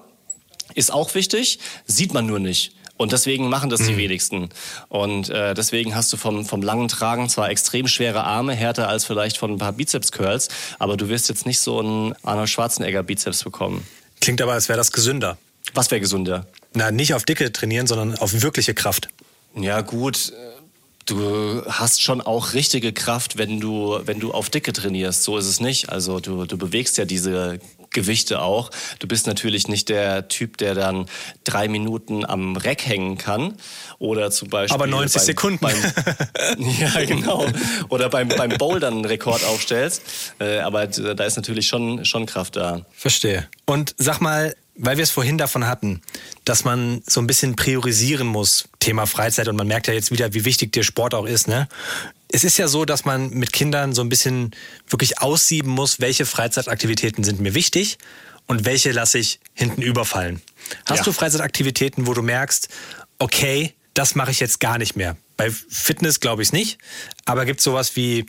Ist auch wichtig, sieht man nur nicht. Und deswegen machen das die mhm. wenigsten. Und äh, deswegen hast du vom, vom langen Tragen zwar extrem schwere Arme, härter als vielleicht von ein paar Bizeps-Curls, aber du wirst jetzt nicht so einen Arnold Schwarzenegger-Bizeps bekommen. Klingt aber, als wäre das gesünder. Was wäre gesünder? Na, nicht auf Dicke trainieren, sondern auf wirkliche Kraft. Ja, gut. du hast schon auch richtige Kraft, wenn du, wenn du auf Dicke trainierst. So ist es nicht. Also du, du bewegst ja diese Gewichte auch. Du bist natürlich nicht der Typ, der dann drei Minuten am Reck hängen kann. Oder zum Beispiel. Aber 90 beim, Sekunden. Beim, ja, genau. Oder beim, beim Bouldern einen Rekord aufstellst. Äh, aber da ist natürlich schon, schon Kraft da. Verstehe. Und sag mal, weil wir es vorhin davon hatten, dass man so ein bisschen priorisieren muss, Thema Freizeit, und man merkt ja jetzt wieder, wie wichtig der Sport auch ist, ne? Es ist ja so, dass man mit Kindern so ein bisschen wirklich aussieben muss, welche Freizeitaktivitäten sind mir wichtig und welche lasse ich hinten überfallen. Hast ja. du Freizeitaktivitäten, wo du merkst, okay, das mache ich jetzt gar nicht mehr? Bei Fitness glaube ich es nicht, aber gibt es sowas wie,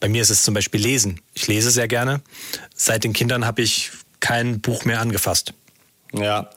bei mir ist es zum Beispiel Lesen. Ich lese sehr gerne. Seit den Kindern habe ich kein Buch mehr angefasst. Ja,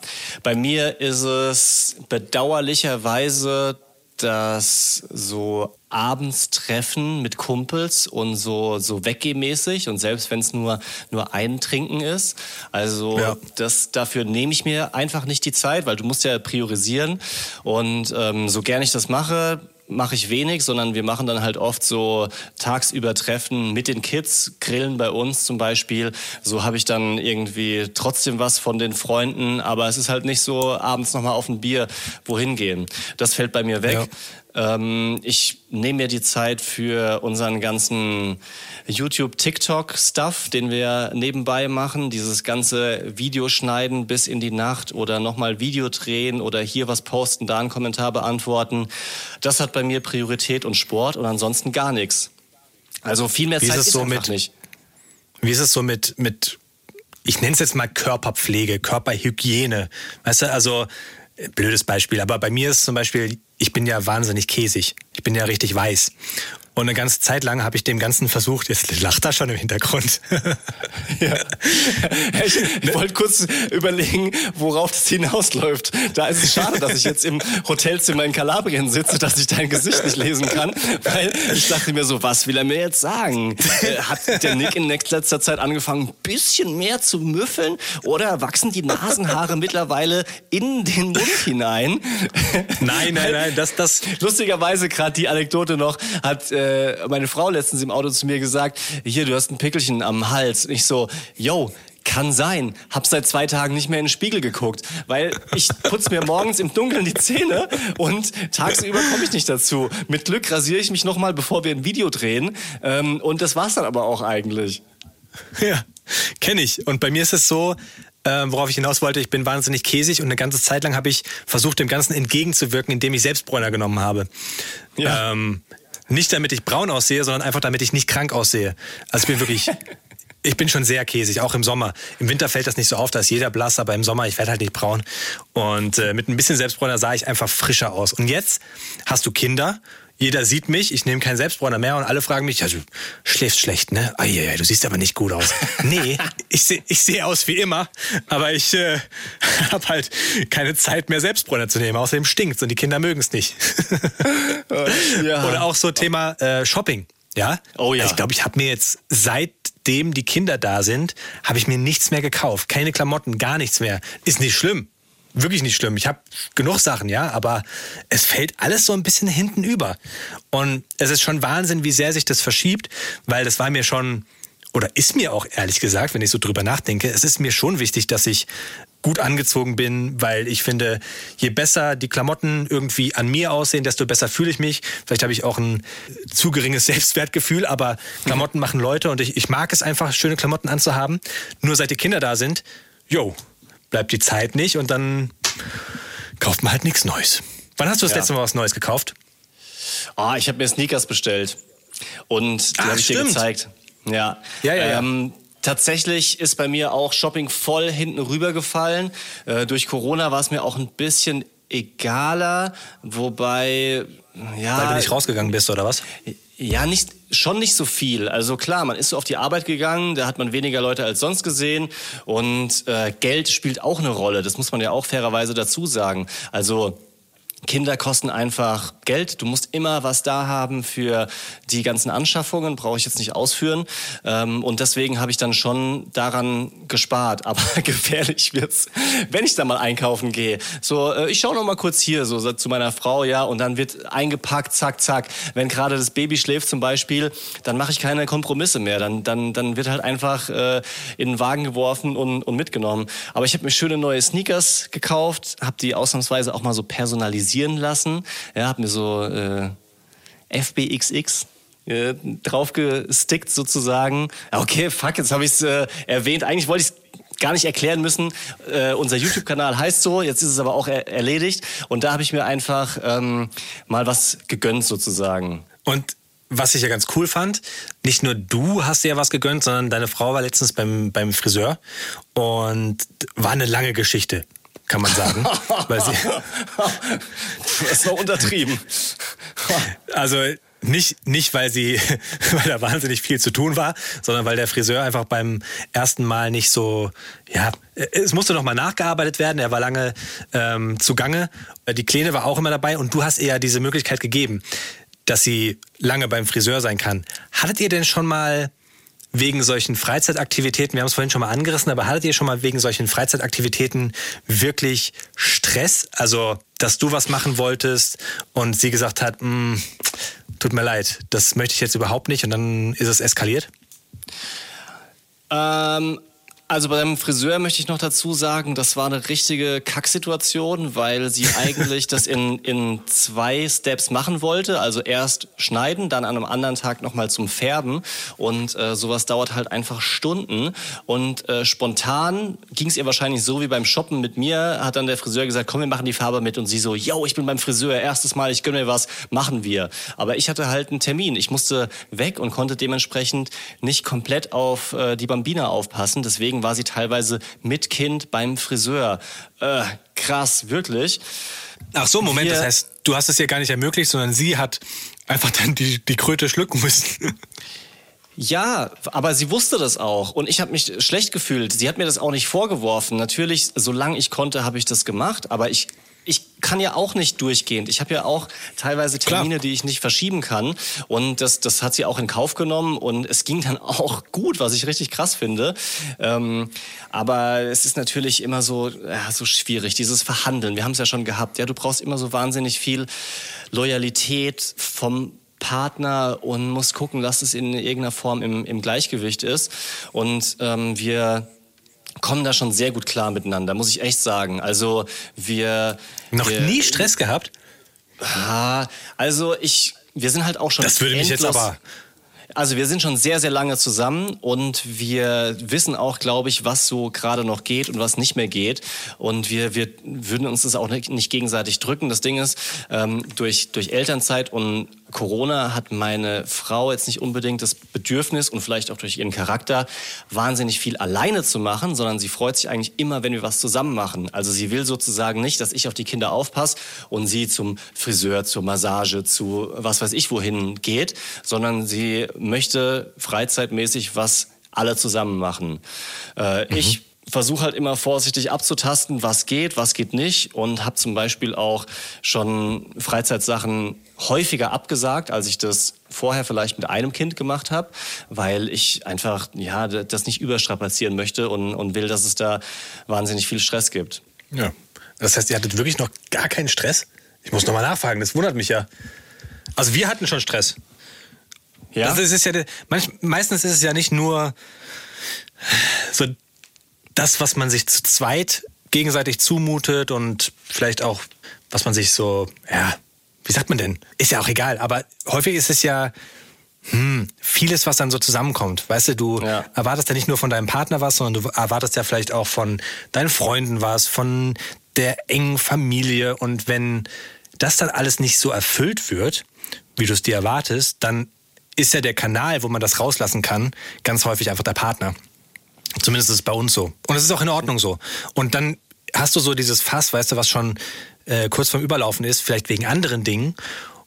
bei mir ist es bedauerlicherweise das so abends treffen mit Kumpels und so so weggehmäßig und selbst wenn es nur nur ein Trinken ist, also ja. das dafür nehme ich mir einfach nicht die Zeit, weil du musst ja priorisieren und ähm, so gern ich das mache, mache ich wenig, sondern wir machen dann halt oft so tagsüber Treffen mit den Kids, grillen bei uns zum Beispiel. So habe ich dann irgendwie trotzdem was von den Freunden, aber es ist halt nicht so abends nochmal auf ein Bier wohin gehen. Das fällt bei mir weg. Ja. Ähm, ich nehme mir die Zeit für unseren ganzen YouTube, TikTok Stuff, den wir nebenbei machen. Dieses ganze Videoschneiden bis in die Nacht oder nochmal Video drehen oder hier was posten, da einen Kommentar beantworten. Das hat bei mir Priorität und Sport und ansonsten gar nichts. Also viel mehr Zeit ist, es so mit, nicht. Wie ist es so mit, mit ich nenne es jetzt mal Körperpflege, Körperhygiene? Weißt du, also blödes Beispiel, aber bei mir ist zum Beispiel, ich bin ja wahnsinnig käsig. Ich bin ja richtig weiß. Und eine ganze Zeit lang habe ich dem Ganzen versucht, jetzt lacht er schon im Hintergrund. ja. Ich, ich wollte kurz überlegen, worauf das hinausläuft. Da ist es schade, dass ich jetzt im Hotelzimmer in Kalabrien sitze, dass ich dein Gesicht nicht lesen kann, weil ich dachte mir so, was will er mir jetzt sagen? Äh, hat der Nick in letzter Zeit angefangen, ein bisschen mehr zu müffeln oder wachsen die Nasenhaare mittlerweile in den Mund hinein? Nein, nein, nein, das, das. Lustigerweise gerade die Anekdote noch hat äh, äh, meine Frau letztens im Auto zu mir gesagt, hier, du hast ein Pickelchen am Hals. Und ich so, yo, kann sein. Hab seit zwei Tagen nicht mehr in den Spiegel geguckt, weil ich putze mir morgens im Dunkeln die Zähne und tagsüber komme ich nicht dazu. Mit Glück rasiere ich mich nochmal, bevor wir ein Video drehen. Ähm, und das war's dann aber auch eigentlich. Ja, kenne ich. Und bei mir ist es so, äh, worauf ich hinaus wollte, ich bin wahnsinnig käsig und eine ganze Zeit lang habe ich versucht, dem Ganzen entgegenzuwirken, indem ich selbst Bräuner genommen habe. Ja. Ähm, nicht damit ich braun aussehe, sondern einfach damit ich nicht krank aussehe. Also ich bin wirklich, ich bin schon sehr käsig, auch im Sommer. Im Winter fällt das nicht so auf, da ist jeder blass, aber im Sommer, ich werde halt nicht braun. Und äh, mit ein bisschen Selbstbräuner sah ich einfach frischer aus. Und jetzt hast du Kinder jeder sieht mich, ich nehme keinen Selbstbräuner mehr und alle fragen mich, ja, du schläfst schlecht, ne? Eieiei, du siehst aber nicht gut aus. nee, ich sehe ich seh aus wie immer, aber ich äh, habe halt keine Zeit mehr Selbstbräuner zu nehmen. Außerdem stinkt's und die Kinder mögen es nicht. ja. Oder auch so Thema äh, Shopping. Ja? Oh ja. Also ich glaube, ich habe mir jetzt seitdem die Kinder da sind, habe ich mir nichts mehr gekauft. Keine Klamotten, gar nichts mehr. Ist nicht schlimm wirklich nicht schlimm. Ich habe genug Sachen, ja, aber es fällt alles so ein bisschen hinten über. Und es ist schon Wahnsinn, wie sehr sich das verschiebt, weil das war mir schon, oder ist mir auch ehrlich gesagt, wenn ich so drüber nachdenke, es ist mir schon wichtig, dass ich gut angezogen bin, weil ich finde, je besser die Klamotten irgendwie an mir aussehen, desto besser fühle ich mich. Vielleicht habe ich auch ein zu geringes Selbstwertgefühl, aber Klamotten machen Leute und ich, ich mag es einfach, schöne Klamotten anzuhaben. Nur seit die Kinder da sind, yo, bleibt die Zeit nicht und dann kauft man halt nichts Neues. Wann hast du das ja. letzte Mal was Neues gekauft? Ah, ich habe mir Sneakers bestellt und die habe ich dir gezeigt. Ja. Ja, ja, ähm, Tatsächlich ist bei mir auch Shopping voll hinten rübergefallen. Äh, durch Corona war es mir auch ein bisschen egaler, wobei ja. Weil du nicht rausgegangen bist oder was? Ja, nicht, schon nicht so viel. Also klar, man ist so auf die Arbeit gegangen, da hat man weniger Leute als sonst gesehen und äh, Geld spielt auch eine Rolle. Das muss man ja auch fairerweise dazu sagen. Also Kinder kosten einfach Geld. Du musst immer was da haben für die ganzen Anschaffungen, brauche ich jetzt nicht ausführen. Ähm, und deswegen habe ich dann schon daran gespart. Aber gefährlich wird's, wenn ich da mal einkaufen gehe. So, äh, ich schaue noch mal kurz hier so zu meiner Frau, ja, und dann wird eingepackt, zack, zack. Wenn gerade das Baby schläft zum Beispiel, dann mache ich keine Kompromisse mehr. Dann, dann, dann wird halt einfach äh, in den Wagen geworfen und, und mitgenommen. Aber ich habe mir schöne neue Sneakers gekauft, habe die ausnahmsweise auch mal so personalisieren lassen. Ja, habe mir so äh, FBXX äh, draufgestickt sozusagen. Okay, fuck, jetzt habe ich es äh, erwähnt. Eigentlich wollte ich es gar nicht erklären müssen. Äh, unser YouTube-Kanal heißt so, jetzt ist es aber auch er erledigt. Und da habe ich mir einfach ähm, mal was gegönnt sozusagen. Und was ich ja ganz cool fand, nicht nur du hast dir ja was gegönnt, sondern deine Frau war letztens beim, beim Friseur und war eine lange Geschichte, kann man sagen. weil sie das war untertrieben. also nicht, nicht weil sie, weil da wahnsinnig viel zu tun war, sondern weil der Friseur einfach beim ersten Mal nicht so, ja, es musste noch mal nachgearbeitet werden. Er war lange ähm, zugange. Die Kleine war auch immer dabei und du hast ihr ja diese Möglichkeit gegeben, dass sie lange beim Friseur sein kann. Hattet ihr denn schon mal wegen solchen Freizeitaktivitäten, wir haben es vorhin schon mal angerissen, aber hattet ihr schon mal wegen solchen Freizeitaktivitäten wirklich Stress? Also, dass du was machen wolltest und sie gesagt hat, mm, tut mir leid, das möchte ich jetzt überhaupt nicht und dann ist es eskaliert? Ähm, also beim Friseur möchte ich noch dazu sagen, das war eine richtige Kacksituation, weil sie eigentlich das in, in zwei Steps machen wollte. Also erst schneiden, dann an einem anderen Tag nochmal zum Färben. Und äh, sowas dauert halt einfach Stunden. Und äh, spontan ging es ihr wahrscheinlich so wie beim Shoppen mit mir, hat dann der Friseur gesagt, komm, wir machen die Farbe mit. Und sie so, yo, ich bin beim Friseur, erstes Mal, ich gönne mir was, machen wir. Aber ich hatte halt einen Termin. Ich musste weg und konnte dementsprechend nicht komplett auf äh, die Bambina aufpassen. Deswegen Deswegen war sie teilweise mit Kind beim Friseur. Äh, krass, wirklich. Ach so, Moment, Wir, das heißt, du hast es ihr gar nicht ermöglicht, sondern sie hat einfach dann die, die Kröte schlucken müssen. Ja, aber sie wusste das auch und ich habe mich schlecht gefühlt. Sie hat mir das auch nicht vorgeworfen. Natürlich, solange ich konnte, habe ich das gemacht, aber ich ich kann ja auch nicht durchgehend. Ich habe ja auch teilweise Termine, Klar. die ich nicht verschieben kann. Und das, das hat sie auch in Kauf genommen. Und es ging dann auch gut, was ich richtig krass finde. Ähm, aber es ist natürlich immer so, ja, so schwierig, dieses Verhandeln. Wir haben es ja schon gehabt. Ja, du brauchst immer so wahnsinnig viel Loyalität vom Partner und musst gucken, dass es in irgendeiner Form im, im Gleichgewicht ist. Und ähm, wir kommen da schon sehr gut klar miteinander, muss ich echt sagen. Also wir noch wir, nie Stress gehabt. Ah, also ich, wir sind halt auch schon. Das würde mich jetzt aber also wir sind schon sehr, sehr lange zusammen und wir wissen auch, glaube ich, was so gerade noch geht und was nicht mehr geht. Und wir, wir würden uns das auch nicht, gegenseitig drücken. Das Ding ist, ähm, durch, durch Elternzeit und Corona hat meine Frau jetzt nicht unbedingt das Bedürfnis und vielleicht auch durch ihren Charakter wahnsinnig viel alleine zu machen, sondern sie freut sich eigentlich immer, wenn wir was zusammen machen. Also sie will sozusagen nicht, dass ich auf die Kinder aufpasse und sie zum Friseur, zur Massage, zu was weiß ich wohin geht, sondern sie möchte freizeitmäßig was alle zusammen machen. Äh, mhm. Ich versuche halt immer vorsichtig abzutasten, was geht, was geht nicht und habe zum Beispiel auch schon Freizeitsachen häufiger abgesagt, als ich das vorher vielleicht mit einem Kind gemacht habe, weil ich einfach ja das nicht überstrapazieren möchte und, und will, dass es da wahnsinnig viel Stress gibt. Ja, das heißt, ihr hattet wirklich noch gar keinen Stress? Ich muss noch mal nachfragen, das wundert mich ja. Also wir hatten schon Stress. Ja. Das ist ja, manch, meistens ist es ja nicht nur so das, was man sich zu zweit gegenseitig zumutet und vielleicht auch, was man sich so, ja, wie sagt man denn? Ist ja auch egal, aber häufig ist es ja hm, vieles, was dann so zusammenkommt. Weißt du, du ja. erwartest ja nicht nur von deinem Partner was, sondern du erwartest ja vielleicht auch von deinen Freunden was, von der engen Familie. Und wenn das dann alles nicht so erfüllt wird, wie du es dir erwartest, dann ist ja der Kanal, wo man das rauslassen kann, ganz häufig einfach der Partner. Zumindest ist es bei uns so. Und es ist auch in Ordnung so. Und dann hast du so dieses Fass, weißt du, was schon äh, kurz vorm Überlaufen ist, vielleicht wegen anderen Dingen.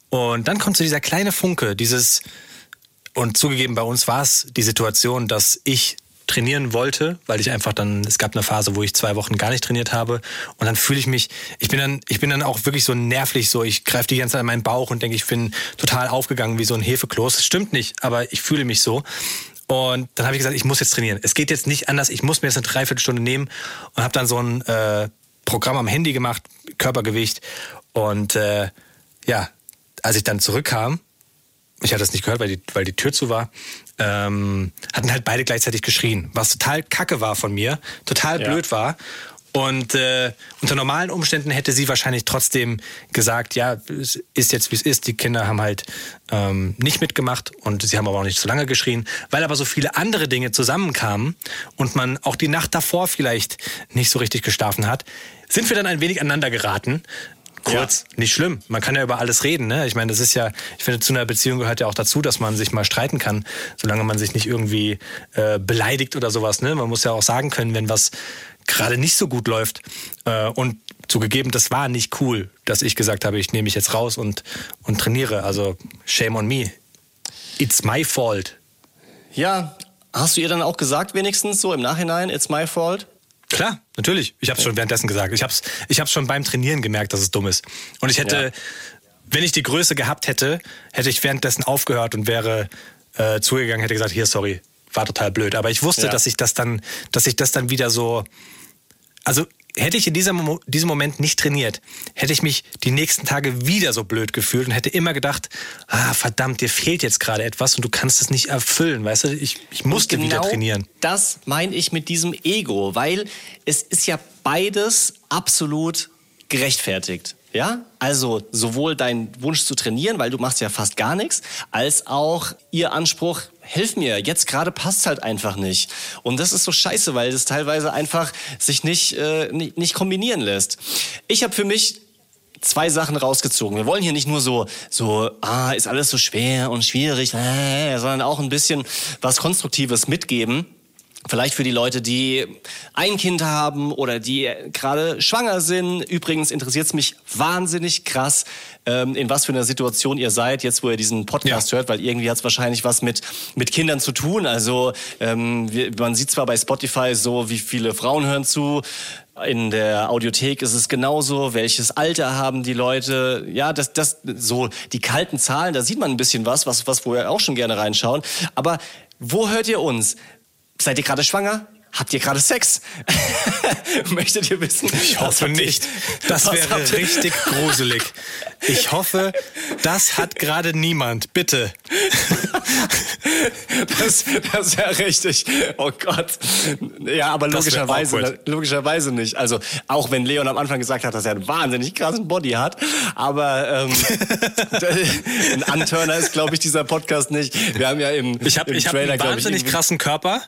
Und dann kommt so dieser kleine Funke, dieses, und zugegeben, bei uns war es die Situation, dass ich trainieren wollte, weil ich einfach dann, es gab eine Phase, wo ich zwei Wochen gar nicht trainiert habe. Und dann fühle ich mich, ich bin dann, ich bin dann auch wirklich so nervlich, so ich greife die ganze Zeit an meinen Bauch und denke, ich bin total aufgegangen wie so ein Hefekloß. Das stimmt nicht, aber ich fühle mich so. Und dann habe ich gesagt, ich muss jetzt trainieren. Es geht jetzt nicht anders. Ich muss mir jetzt eine Dreiviertelstunde nehmen und habe dann so ein äh, Programm am Handy gemacht, Körpergewicht. Und äh, ja, als ich dann zurückkam, ich hatte das nicht gehört, weil die, weil die Tür zu war, ähm, hatten halt beide gleichzeitig geschrien, was total kacke war von mir, total ja. blöd war. Und äh, unter normalen Umständen hätte sie wahrscheinlich trotzdem gesagt, ja, es ist jetzt wie es ist. Die Kinder haben halt ähm, nicht mitgemacht und sie haben aber auch nicht so lange geschrien, weil aber so viele andere Dinge zusammenkamen und man auch die Nacht davor vielleicht nicht so richtig geschlafen hat, sind wir dann ein wenig aneinander geraten kurz, ja. nicht schlimm. Man kann ja über alles reden. Ne? Ich meine, das ist ja, ich finde, zu einer Beziehung gehört ja auch dazu, dass man sich mal streiten kann, solange man sich nicht irgendwie äh, beleidigt oder sowas. Ne? Man muss ja auch sagen können, wenn was gerade nicht so gut läuft. Äh, und zugegeben, das war nicht cool, dass ich gesagt habe, ich nehme mich jetzt raus und, und trainiere. Also shame on me. It's my fault. Ja, hast du ihr dann auch gesagt, wenigstens so im Nachhinein, it's my fault? Klar, natürlich. Ich habe es schon währenddessen gesagt. Ich habe es ich hab's schon beim Trainieren gemerkt, dass es dumm ist. Und ich hätte, ja. wenn ich die Größe gehabt hätte, hätte ich währenddessen aufgehört und wäre äh, zugegangen, hätte gesagt, hier, sorry, war total blöd. Aber ich wusste, ja. dass ich das dann, dass ich das dann wieder so, also hätte ich in diesem, diesem Moment nicht trainiert, hätte ich mich die nächsten Tage wieder so blöd gefühlt und hätte immer gedacht, ah, verdammt, dir fehlt jetzt gerade etwas und du kannst es nicht erfüllen, weißt du? Ich, ich musste genau wieder trainieren. Das meine ich mit diesem Ego, weil es ist ja beides absolut gerechtfertigt. Ja, also sowohl dein Wunsch zu trainieren, weil du machst ja fast gar nichts, als auch ihr Anspruch, hilf mir, jetzt gerade passt halt einfach nicht. Und das ist so scheiße, weil das teilweise einfach sich nicht, äh, nicht, nicht kombinieren lässt. Ich habe für mich zwei Sachen rausgezogen. Wir wollen hier nicht nur so, so, ah, ist alles so schwer und schwierig, äh, sondern auch ein bisschen was Konstruktives mitgeben. Vielleicht für die Leute, die ein Kind haben oder die gerade schwanger sind. Übrigens interessiert es mich wahnsinnig krass, ähm, in was für einer Situation ihr seid, jetzt wo ihr diesen Podcast ja. hört, weil irgendwie hat es wahrscheinlich was mit, mit Kindern zu tun. Also ähm, man sieht zwar bei Spotify so, wie viele Frauen hören zu. In der Audiothek ist es genauso. Welches Alter haben die Leute? Ja, das, das, so die kalten Zahlen, da sieht man ein bisschen was, was, was wo wir auch schon gerne reinschauen. Aber wo hört ihr uns? Seid ihr gerade schwanger? Habt ihr gerade Sex? Möchtet ihr wissen? Ich hoffe nicht. Das wäre richtig gruselig. Ich hoffe, das hat gerade niemand. Bitte. Das, das wäre richtig. Oh Gott. Ja, aber logischerweise, logischerweise nicht. Also auch wenn Leon am Anfang gesagt hat, dass er einen wahnsinnig krassen Body hat, aber ähm, ein Anturner ist, glaube ich, dieser Podcast nicht. Wir haben ja im, ich hab, im ich Trailer, hab einen wahnsinnig ich, krassen Körper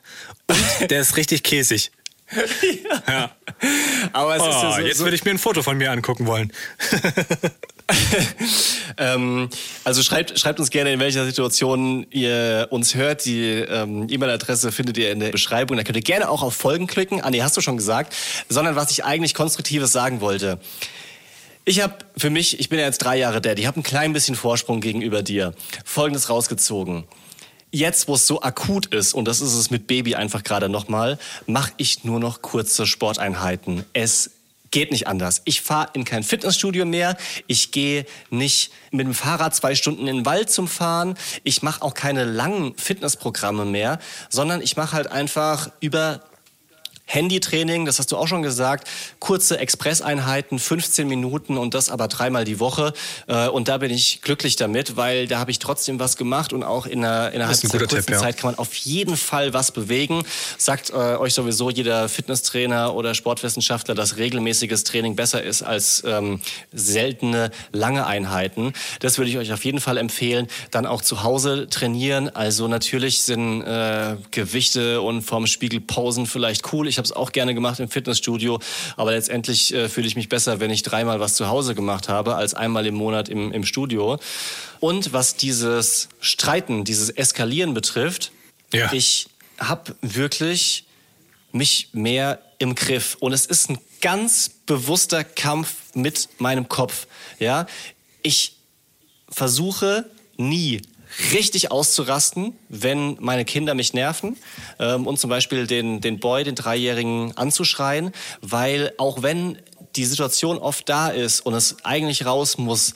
und der ist richtig käsig. ja. ja. Aber es oh, ist ja so, jetzt würde ich mir ein Foto von mir angucken wollen. ähm, also schreibt, schreibt uns gerne, in welcher Situation ihr uns hört. Die ähm, E-Mail-Adresse findet ihr in der Beschreibung. Da könnt ihr gerne auch auf Folgen klicken. Ah, nee, hast du schon gesagt. Sondern was ich eigentlich Konstruktives sagen wollte. Ich habe für mich, ich bin ja jetzt drei Jahre Dad, ich habe ein klein bisschen Vorsprung gegenüber dir. Folgendes rausgezogen jetzt, wo es so akut ist, und das ist es mit Baby einfach gerade nochmal, mache ich nur noch kurze Sporteinheiten. Es geht nicht anders. Ich fahre in kein Fitnessstudio mehr. Ich gehe nicht mit dem Fahrrad zwei Stunden in den Wald zum Fahren. Ich mache auch keine langen Fitnessprogramme mehr, sondern ich mache halt einfach über Handytraining, das hast du auch schon gesagt, kurze Expresseinheiten, 15 Minuten und das aber dreimal die Woche. Äh, und da bin ich glücklich damit, weil da habe ich trotzdem was gemacht und auch in einer, innerhalb dieser kurzen Tipp, ja. Zeit kann man auf jeden Fall was bewegen. Sagt äh, euch sowieso jeder Fitnesstrainer oder Sportwissenschaftler, dass regelmäßiges Training besser ist als ähm, seltene lange Einheiten. Das würde ich euch auf jeden Fall empfehlen. Dann auch zu Hause trainieren. Also natürlich sind äh, Gewichte und vorm Spiegel Pausen vielleicht cool. Ich habe es auch gerne gemacht im Fitnessstudio, aber letztendlich äh, fühle ich mich besser, wenn ich dreimal was zu Hause gemacht habe, als einmal im Monat im, im Studio. Und was dieses Streiten, dieses Eskalieren betrifft, ja. ich habe wirklich mich mehr im Griff. Und es ist ein ganz bewusster Kampf mit meinem Kopf. Ja, ich versuche nie richtig auszurasten, wenn meine Kinder mich nerven ähm, und zum Beispiel den, den Boy, den Dreijährigen, anzuschreien, weil auch wenn die Situation oft da ist und es eigentlich raus muss,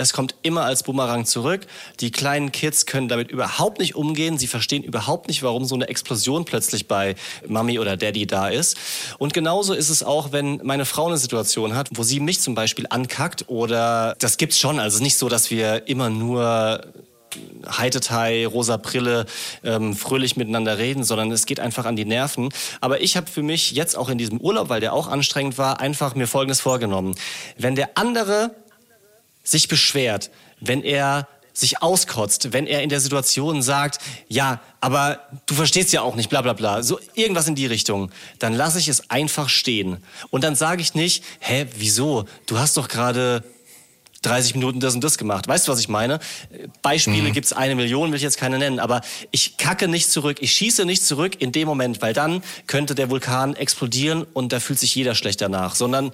es kommt immer als Bumerang zurück. Die kleinen Kids können damit überhaupt nicht umgehen. Sie verstehen überhaupt nicht, warum so eine Explosion plötzlich bei Mami oder Daddy da ist. Und genauso ist es auch, wenn meine Frau eine Situation hat, wo sie mich zum Beispiel ankackt oder das gibt's schon. Also nicht so, dass wir immer nur Heitetai, rosa Brille, ähm, fröhlich miteinander reden, sondern es geht einfach an die Nerven. Aber ich habe für mich jetzt auch in diesem Urlaub, weil der auch anstrengend war, einfach mir Folgendes vorgenommen. Wenn der andere sich beschwert, wenn er sich auskotzt, wenn er in der Situation sagt, ja, aber du verstehst ja auch nicht, bla bla bla, so irgendwas in die Richtung, dann lasse ich es einfach stehen. Und dann sage ich nicht, hä, wieso? Du hast doch gerade 30 Minuten das und das gemacht. Weißt du, was ich meine? Beispiele mhm. gibt's eine Million, will ich jetzt keine nennen, aber ich kacke nicht zurück, ich schieße nicht zurück in dem Moment, weil dann könnte der Vulkan explodieren und da fühlt sich jeder schlecht danach, sondern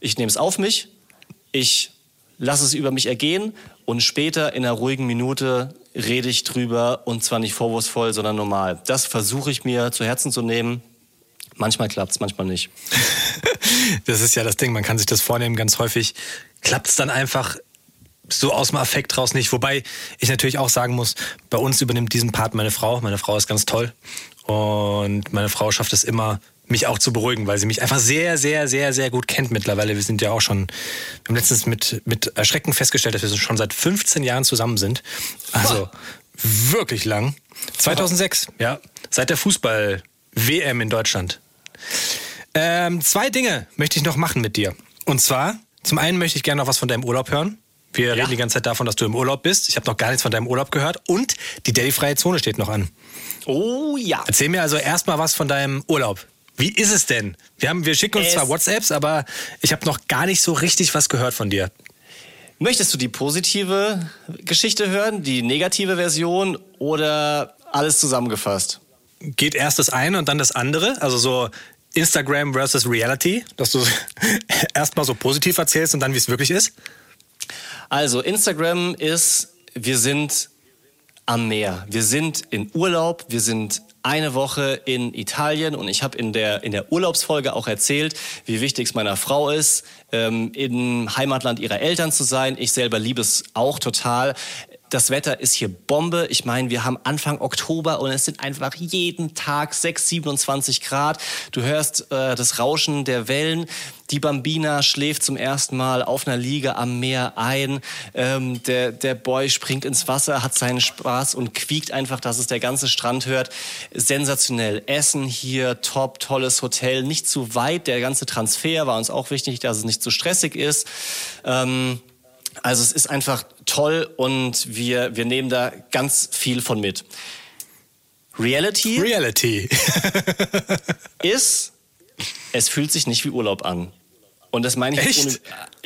ich nehme es auf mich, ich lasse es über mich ergehen und später in einer ruhigen Minute rede ich drüber und zwar nicht vorwurfsvoll, sondern normal. Das versuche ich mir zu Herzen zu nehmen. Manchmal klappt's, manchmal nicht. das ist ja das Ding, man kann sich das vornehmen, ganz häufig klappt es dann einfach so aus dem Affekt raus nicht. Wobei ich natürlich auch sagen muss, bei uns übernimmt diesen Part meine Frau. Meine Frau ist ganz toll. Und meine Frau schafft es immer, mich auch zu beruhigen, weil sie mich einfach sehr, sehr, sehr, sehr gut kennt mittlerweile. Wir sind ja auch schon, wir haben letztens mit, mit Erschrecken festgestellt, dass wir schon seit 15 Jahren zusammen sind. Also Boah. wirklich lang. 2006, ja. Seit der Fußball-WM in Deutschland. Ähm, zwei Dinge möchte ich noch machen mit dir. Und zwar, zum einen möchte ich gerne noch was von deinem Urlaub hören. Wir ja. reden die ganze Zeit davon, dass du im Urlaub bist. Ich habe noch gar nichts von deinem Urlaub gehört. Und die Daddy-freie Zone steht noch an. Oh ja. Erzähl mir also erstmal was von deinem Urlaub. Wie ist es denn? Wir, haben, wir schicken uns es zwar WhatsApps, aber ich habe noch gar nicht so richtig was gehört von dir. Möchtest du die positive Geschichte hören, die negative Version oder alles zusammengefasst? Geht erst das eine und dann das andere? Also so Instagram versus Reality, dass du erstmal so positiv erzählst und dann wie es wirklich ist? Also Instagram ist, wir sind am Meer. Wir sind in Urlaub, wir sind eine Woche in Italien und ich habe in der, in der Urlaubsfolge auch erzählt, wie wichtig es meiner Frau ist, ähm, im Heimatland ihrer Eltern zu sein. Ich selber liebe es auch total. Das Wetter ist hier Bombe. Ich meine, wir haben Anfang Oktober und es sind einfach jeden Tag 6, 27 Grad. Du hörst äh, das Rauschen der Wellen. Die Bambina schläft zum ersten Mal auf einer Liege am Meer ein. Ähm, der, der Boy springt ins Wasser, hat seinen Spaß und quiekt einfach, dass es der ganze Strand hört. Sensationell. Essen hier, top, tolles Hotel. Nicht zu weit. Der ganze Transfer war uns auch wichtig, dass es nicht zu stressig ist. Ähm, also es ist einfach toll und wir, wir nehmen da ganz viel von mit. Reality, Reality. ist, es fühlt sich nicht wie Urlaub an. Und das meine ich Echt? Ohne,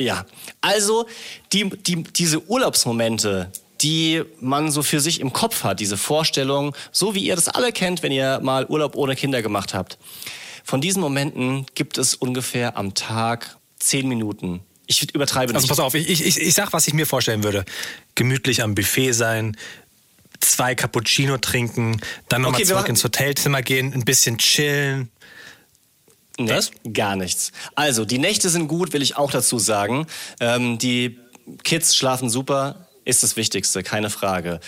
ja. Also die, die, diese Urlaubsmomente, die man so für sich im Kopf hat, diese Vorstellung, so wie ihr das alle kennt, wenn ihr mal Urlaub ohne Kinder gemacht habt. Von diesen Momenten gibt es ungefähr am Tag zehn Minuten, ich übertreibe nicht. Also pass auf, ich, ich, ich sag, was ich mir vorstellen würde. Gemütlich am Buffet sein, zwei Cappuccino trinken, dann nochmal okay, zurück ins Hotelzimmer gehen, ein bisschen chillen. Nee, Was? gar nichts. Also, die Nächte sind gut, will ich auch dazu sagen. Ähm, die Kids schlafen super, ist das Wichtigste, keine Frage.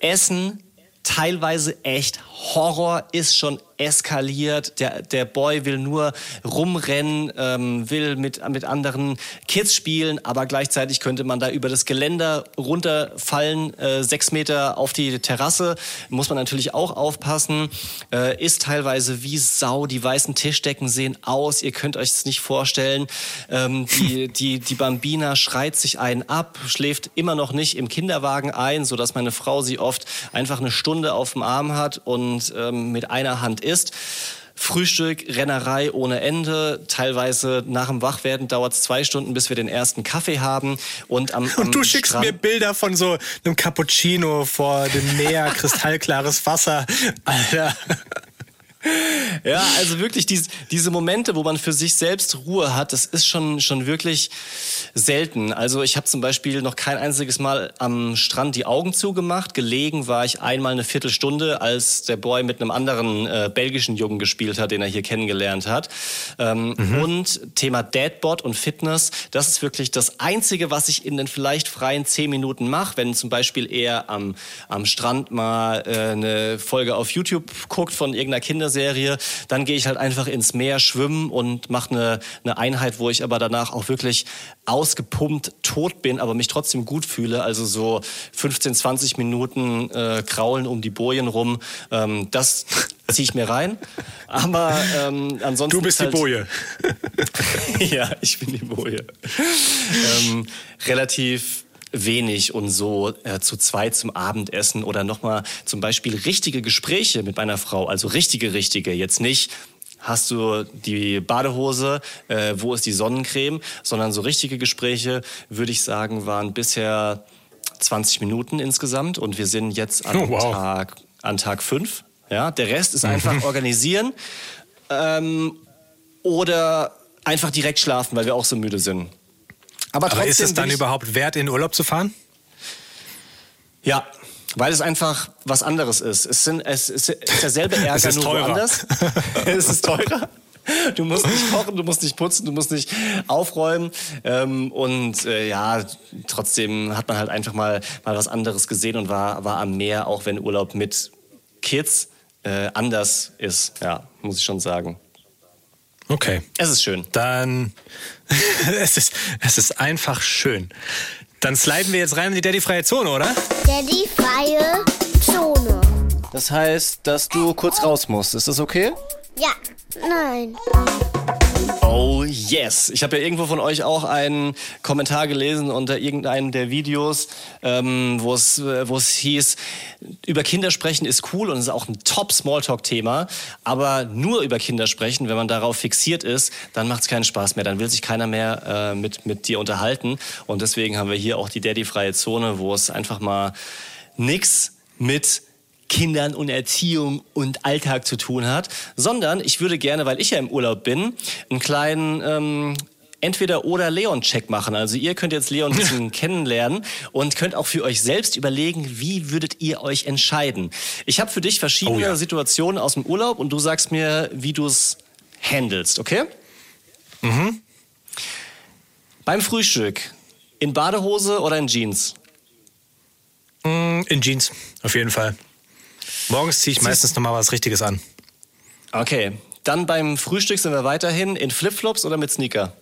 Essen, teilweise echt Horror, ist schon eskaliert. Der, der Boy will nur rumrennen, ähm, will mit, mit anderen Kids spielen, aber gleichzeitig könnte man da über das Geländer runterfallen, äh, sechs Meter auf die Terrasse. Muss man natürlich auch aufpassen. Äh, ist teilweise wie Sau. Die weißen Tischdecken sehen aus. Ihr könnt euch es nicht vorstellen. Ähm, die, die, die Bambina schreit sich einen ab, schläft immer noch nicht im Kinderwagen ein, sodass meine Frau sie oft einfach eine Stunde auf dem Arm hat und ähm, mit einer Hand isst. Frühstück, Rennerei ohne Ende. Teilweise nach dem Wachwerden dauert es zwei Stunden, bis wir den ersten Kaffee haben. Und, am, am und du schickst Strand mir Bilder von so einem Cappuccino vor dem Meer, kristallklares Wasser. Alter. Ja, also wirklich diese, diese Momente, wo man für sich selbst Ruhe hat, das ist schon, schon wirklich selten. Also ich habe zum Beispiel noch kein einziges Mal am Strand die Augen zugemacht. Gelegen war ich einmal eine Viertelstunde, als der Boy mit einem anderen äh, belgischen Jungen gespielt hat, den er hier kennengelernt hat. Ähm, mhm. Und Thema Deadbot und Fitness, das ist wirklich das Einzige, was ich in den vielleicht freien zehn Minuten mache, wenn zum Beispiel er am, am Strand mal äh, eine Folge auf YouTube guckt von irgendeiner Kinderserie, dann gehe ich halt einfach ins Meer schwimmen und mache eine, eine Einheit, wo ich aber danach auch wirklich ausgepumpt tot bin, aber mich trotzdem gut fühle. Also so 15, 20 Minuten äh, kraulen um die Bojen rum. Ähm, das ziehe ich mir rein. Aber ähm, ansonsten. Du bist halt, die Boje. ja, ich bin die Boje. ähm, relativ wenig und so äh, zu zweit zum Abendessen oder nochmal zum Beispiel richtige Gespräche mit meiner Frau, also richtige, richtige, jetzt nicht hast du die Badehose, äh, wo ist die Sonnencreme, sondern so richtige Gespräche, würde ich sagen, waren bisher 20 Minuten insgesamt und wir sind jetzt an, oh, wow. Tag, an Tag 5. Ja, der Rest ist einfach organisieren ähm, oder einfach direkt schlafen, weil wir auch so müde sind. Aber, Aber ist es dann überhaupt wert, in Urlaub zu fahren? Ja, weil es einfach was anderes ist. Es, sind, es ist derselbe Ärger, es ist nur teurer. woanders. es ist teurer. Du musst nicht kochen, du musst nicht putzen, du musst nicht aufräumen. Ähm, und äh, ja, trotzdem hat man halt einfach mal, mal was anderes gesehen und war, war am Meer, auch wenn Urlaub mit Kids äh, anders ist. Ja, muss ich schon sagen. Okay. Es ist schön. Dann, es, ist, es ist einfach schön. Dann sliden wir jetzt rein in die Daddy-freie Zone, oder? Daddy-freie Zone. Das heißt, dass du kurz raus musst. Ist das okay? Ja. Nein. Oh yes. Ich habe ja irgendwo von euch auch einen Kommentar gelesen unter irgendeinem der Videos, ähm, wo es äh, wo es hieß, über Kinder sprechen ist cool und ist auch ein Top Smalltalk-Thema, aber nur über Kinder sprechen, wenn man darauf fixiert ist, dann macht es keinen Spaß mehr. Dann will sich keiner mehr äh, mit mit dir unterhalten und deswegen haben wir hier auch die Daddy-freie Zone, wo es einfach mal nix mit Kindern und Erziehung und Alltag zu tun hat, sondern ich würde gerne, weil ich ja im Urlaub bin, einen kleinen ähm, entweder oder Leon-Check machen. Also ihr könnt jetzt Leon ein bisschen kennenlernen und könnt auch für euch selbst überlegen, wie würdet ihr euch entscheiden. Ich habe für dich verschiedene oh ja. Situationen aus dem Urlaub und du sagst mir, wie du es handelst, okay? Mhm. Beim Frühstück in Badehose oder in Jeans? Mm, in Jeans, auf jeden Fall. Morgens ziehe ich meistens nochmal was Richtiges an. Okay, dann beim Frühstück sind wir weiterhin in Flipflops oder mit Sneaker?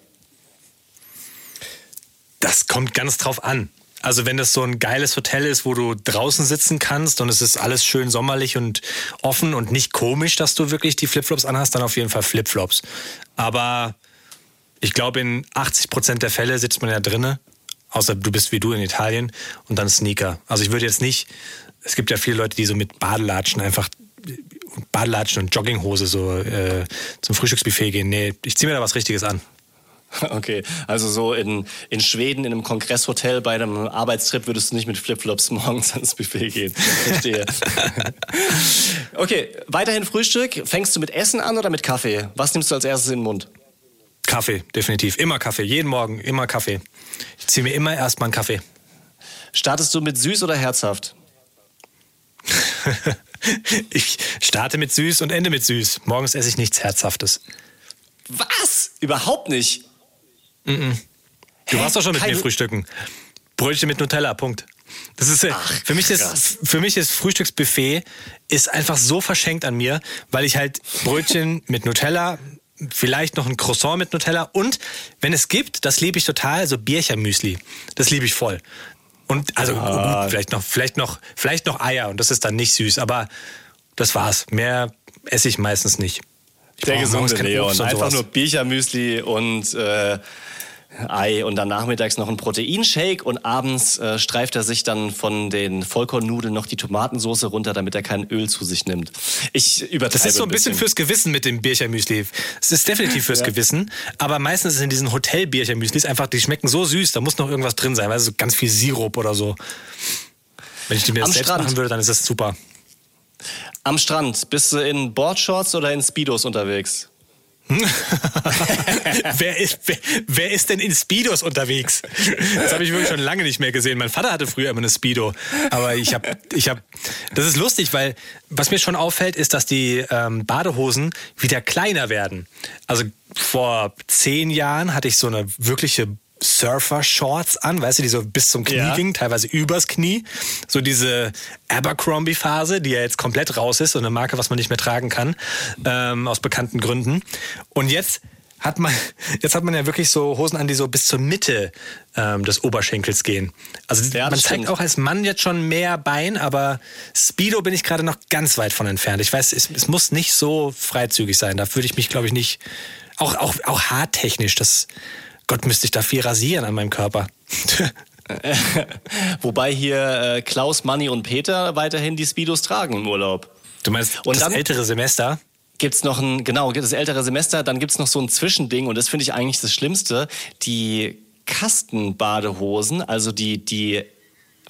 Das kommt ganz drauf an. Also wenn das so ein geiles Hotel ist, wo du draußen sitzen kannst und es ist alles schön sommerlich und offen und nicht komisch, dass du wirklich die Flipflops anhast, dann auf jeden Fall Flipflops. Aber ich glaube, in 80 Prozent der Fälle sitzt man ja drinnen, außer du bist wie du in Italien und dann Sneaker. Also ich würde jetzt nicht es gibt ja viele Leute, die so mit Badelatschen einfach Badelatschen und Jogginghose so äh, zum Frühstücksbuffet gehen. Nee, ich ziehe mir da was Richtiges an. Okay, also so in, in Schweden in einem Kongresshotel bei einem Arbeitstrip würdest du nicht mit Flipflops morgens ans Buffet gehen. Verstehe. okay, weiterhin Frühstück. Fängst du mit Essen an oder mit Kaffee? Was nimmst du als erstes in den Mund? Kaffee, definitiv. Immer Kaffee. Jeden Morgen immer Kaffee. Ich ziehe mir immer erstmal einen Kaffee. Startest du mit süß oder herzhaft? ich starte mit süß und ende mit süß. Morgens esse ich nichts Herzhaftes. Was? Überhaupt nicht? Mm -mm. Du Hä? warst doch schon mit Kein... mir frühstücken. Brötchen mit Nutella, Punkt. Das ist Ach, für mich ist für mich ist Frühstücksbuffet ist einfach so verschenkt an mir, weil ich halt Brötchen mit Nutella, vielleicht noch ein Croissant mit Nutella und wenn es gibt, das liebe ich total, so Birchermüsli. Das liebe ich voll. Und also ah. gut, vielleicht noch, vielleicht noch, vielleicht noch Eier und das ist dann nicht süß, aber das war's. Mehr esse ich meistens nicht. Ich Der gesunde Leon. Einfach nur Birchermüsli und äh, Ei und dann nachmittags noch ein Proteinshake und abends äh, streift er sich dann von den Vollkornnudeln noch die Tomatensauce runter, damit er kein Öl zu sich nimmt. Ich übertreibe Das ist so ein bisschen, bisschen fürs Gewissen mit dem Birchermüsli. Es ist definitiv fürs ja. Gewissen, aber meistens in diesen Hotel-Birchermüslis einfach, die schmecken so süß, da muss noch irgendwas drin sein, weil so ganz viel Sirup oder so. Wenn ich die mir selbst Strand. machen würde, dann ist das super. Am Strand, bist du in Boardshorts oder in Speedos unterwegs? wer, ist, wer, wer, ist denn in Speedos unterwegs? Das habe ich wirklich schon lange nicht mehr gesehen. Mein Vater hatte früher immer eine Speedo. Aber ich habe, ich habe, das ist lustig, weil was mir schon auffällt, ist, dass die ähm, Badehosen wieder kleiner werden. Also vor zehn Jahren hatte ich so eine wirkliche Surfer-Shorts an, weißt du, die so bis zum Knie ja. gingen, teilweise übers Knie. So diese Abercrombie-Phase, die ja jetzt komplett raus ist und eine Marke, was man nicht mehr tragen kann, ähm, aus bekannten Gründen. Und jetzt hat man, jetzt hat man ja wirklich so Hosen an, die so bis zur Mitte ähm, des Oberschenkels gehen. Also ja, man zeigt auch als Mann jetzt schon mehr Bein, aber Speedo bin ich gerade noch ganz weit von entfernt. Ich weiß, es, es muss nicht so freizügig sein. Da würde ich mich, glaube ich, nicht, auch, auch, auch haartechnisch, das Gott, müsste ich da viel rasieren an meinem Körper. Wobei hier äh, Klaus, Manni und Peter weiterhin die Speedos tragen im Urlaub. Du meinst und das ältere Semester? Gibt's noch ein, genau, das ältere Semester, dann gibt's noch so ein Zwischending und das finde ich eigentlich das Schlimmste. Die Kastenbadehosen, also die, die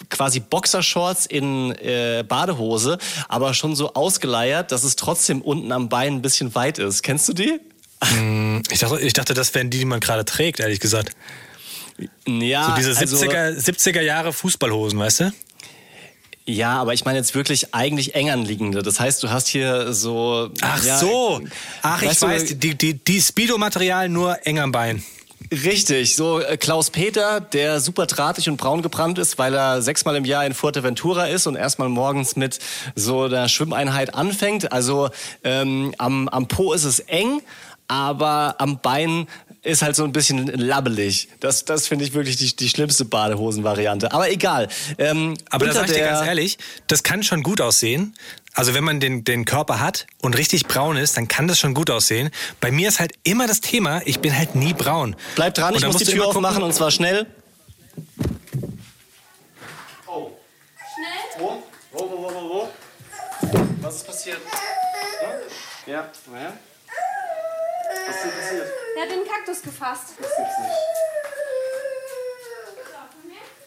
quasi Boxershorts in äh, Badehose, aber schon so ausgeleiert, dass es trotzdem unten am Bein ein bisschen weit ist. Kennst du die? Mm, ich dachte, ich dachte, das wären die, die man gerade trägt, ehrlich gesagt. Ja, so diese 70er, also, 70er Jahre Fußballhosen, weißt du? Ja, aber ich meine jetzt wirklich eigentlich eng anliegende. Das heißt, du hast hier so. Ach ja, so. Ach, ich weiß, du, die, die, die Speedo-Material nur eng am Bein. Richtig, so äh, Klaus Peter, der super drahtig und braun gebrannt ist, weil er sechsmal im Jahr in Fuerteventura ist und erstmal morgens mit so einer Schwimmeinheit anfängt. Also ähm, am, am Po ist es eng, aber am Bein ist halt so ein bisschen labbelig. Das, das finde ich wirklich die, die schlimmste Badehosen-Variante. Aber egal. Ähm, Aber da sag ich dir ganz ehrlich, das kann schon gut aussehen. Also wenn man den, den Körper hat und richtig braun ist, dann kann das schon gut aussehen. Bei mir ist halt immer das Thema, ich bin halt nie braun. Bleib dran, ich muss die Tür aufmachen und zwar schnell. Oh. Schnell? Wo? Wo, wo, wo, wo, wo? Was ist passiert? Ja, ja. ja. Was ist denn passiert? Er hat den Kaktus gefasst. Das gibt's nicht.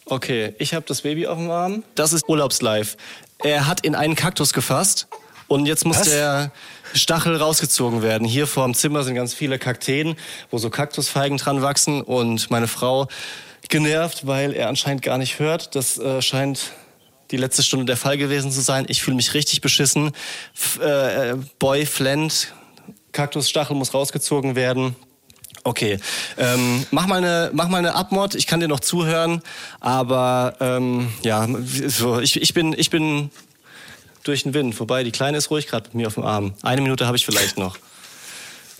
Okay, ich habe das Baby auf dem Arm. Das ist Urlaubslife. Er hat in einen Kaktus gefasst und jetzt muss Was? der Stachel rausgezogen werden. Hier vor dem Zimmer sind ganz viele Kakteen, wo so Kaktusfeigen dran wachsen und meine Frau genervt, weil er anscheinend gar nicht hört. Das äh, scheint die letzte Stunde der Fall gewesen zu sein. Ich fühle mich richtig beschissen. F äh, Boy flennt Kaktusstachel muss rausgezogen werden. Okay, ähm, mach mal eine mach mal eine Abmod. Ich kann dir noch zuhören, aber ähm, ja, so, ich, ich bin ich bin durch den Wind vorbei. Die Kleine ist ruhig gerade mit mir auf dem Arm. Eine Minute habe ich vielleicht noch.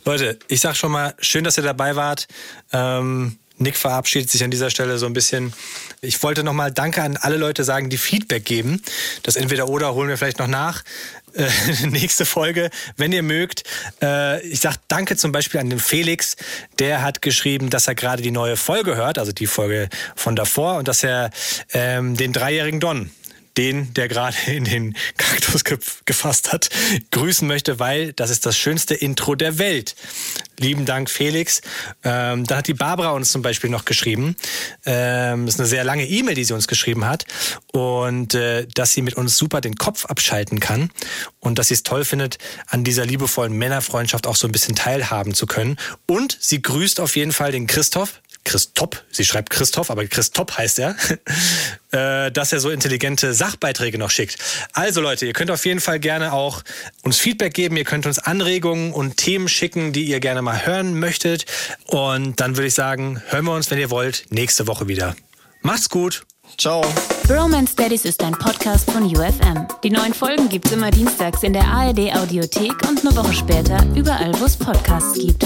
Leute, ich sag schon mal, schön, dass ihr dabei wart. Ähm Nick verabschiedet sich an dieser Stelle so ein bisschen. Ich wollte nochmal Danke an alle Leute sagen, die Feedback geben. Das entweder oder holen wir vielleicht noch nach. Äh, nächste Folge, wenn ihr mögt. Äh, ich sag Danke zum Beispiel an den Felix. Der hat geschrieben, dass er gerade die neue Folge hört, also die Folge von davor, und dass er ähm, den dreijährigen Don den, der gerade in den Kaktus ge gefasst hat, grüßen möchte, weil das ist das schönste Intro der Welt. Lieben Dank, Felix. Ähm, da hat die Barbara uns zum Beispiel noch geschrieben. Ähm, das ist eine sehr lange E-Mail, die sie uns geschrieben hat. Und äh, dass sie mit uns super den Kopf abschalten kann. Und dass sie es toll findet, an dieser liebevollen Männerfreundschaft auch so ein bisschen teilhaben zu können. Und sie grüßt auf jeden Fall den Christoph, Christop, sie schreibt Christoph, aber Christop heißt er, äh, dass er so intelligente Sachbeiträge noch schickt. Also Leute, ihr könnt auf jeden Fall gerne auch uns Feedback geben, ihr könnt uns Anregungen und Themen schicken, die ihr gerne mal hören möchtet. Und dann würde ich sagen, hören wir uns, wenn ihr wollt, nächste Woche wieder. Macht's gut. Ciao. Bromance Daddies ist ein Podcast von UFM. Die neuen Folgen gibt's immer dienstags in der ARD Audiothek und eine Woche später überall, wo es Podcasts gibt.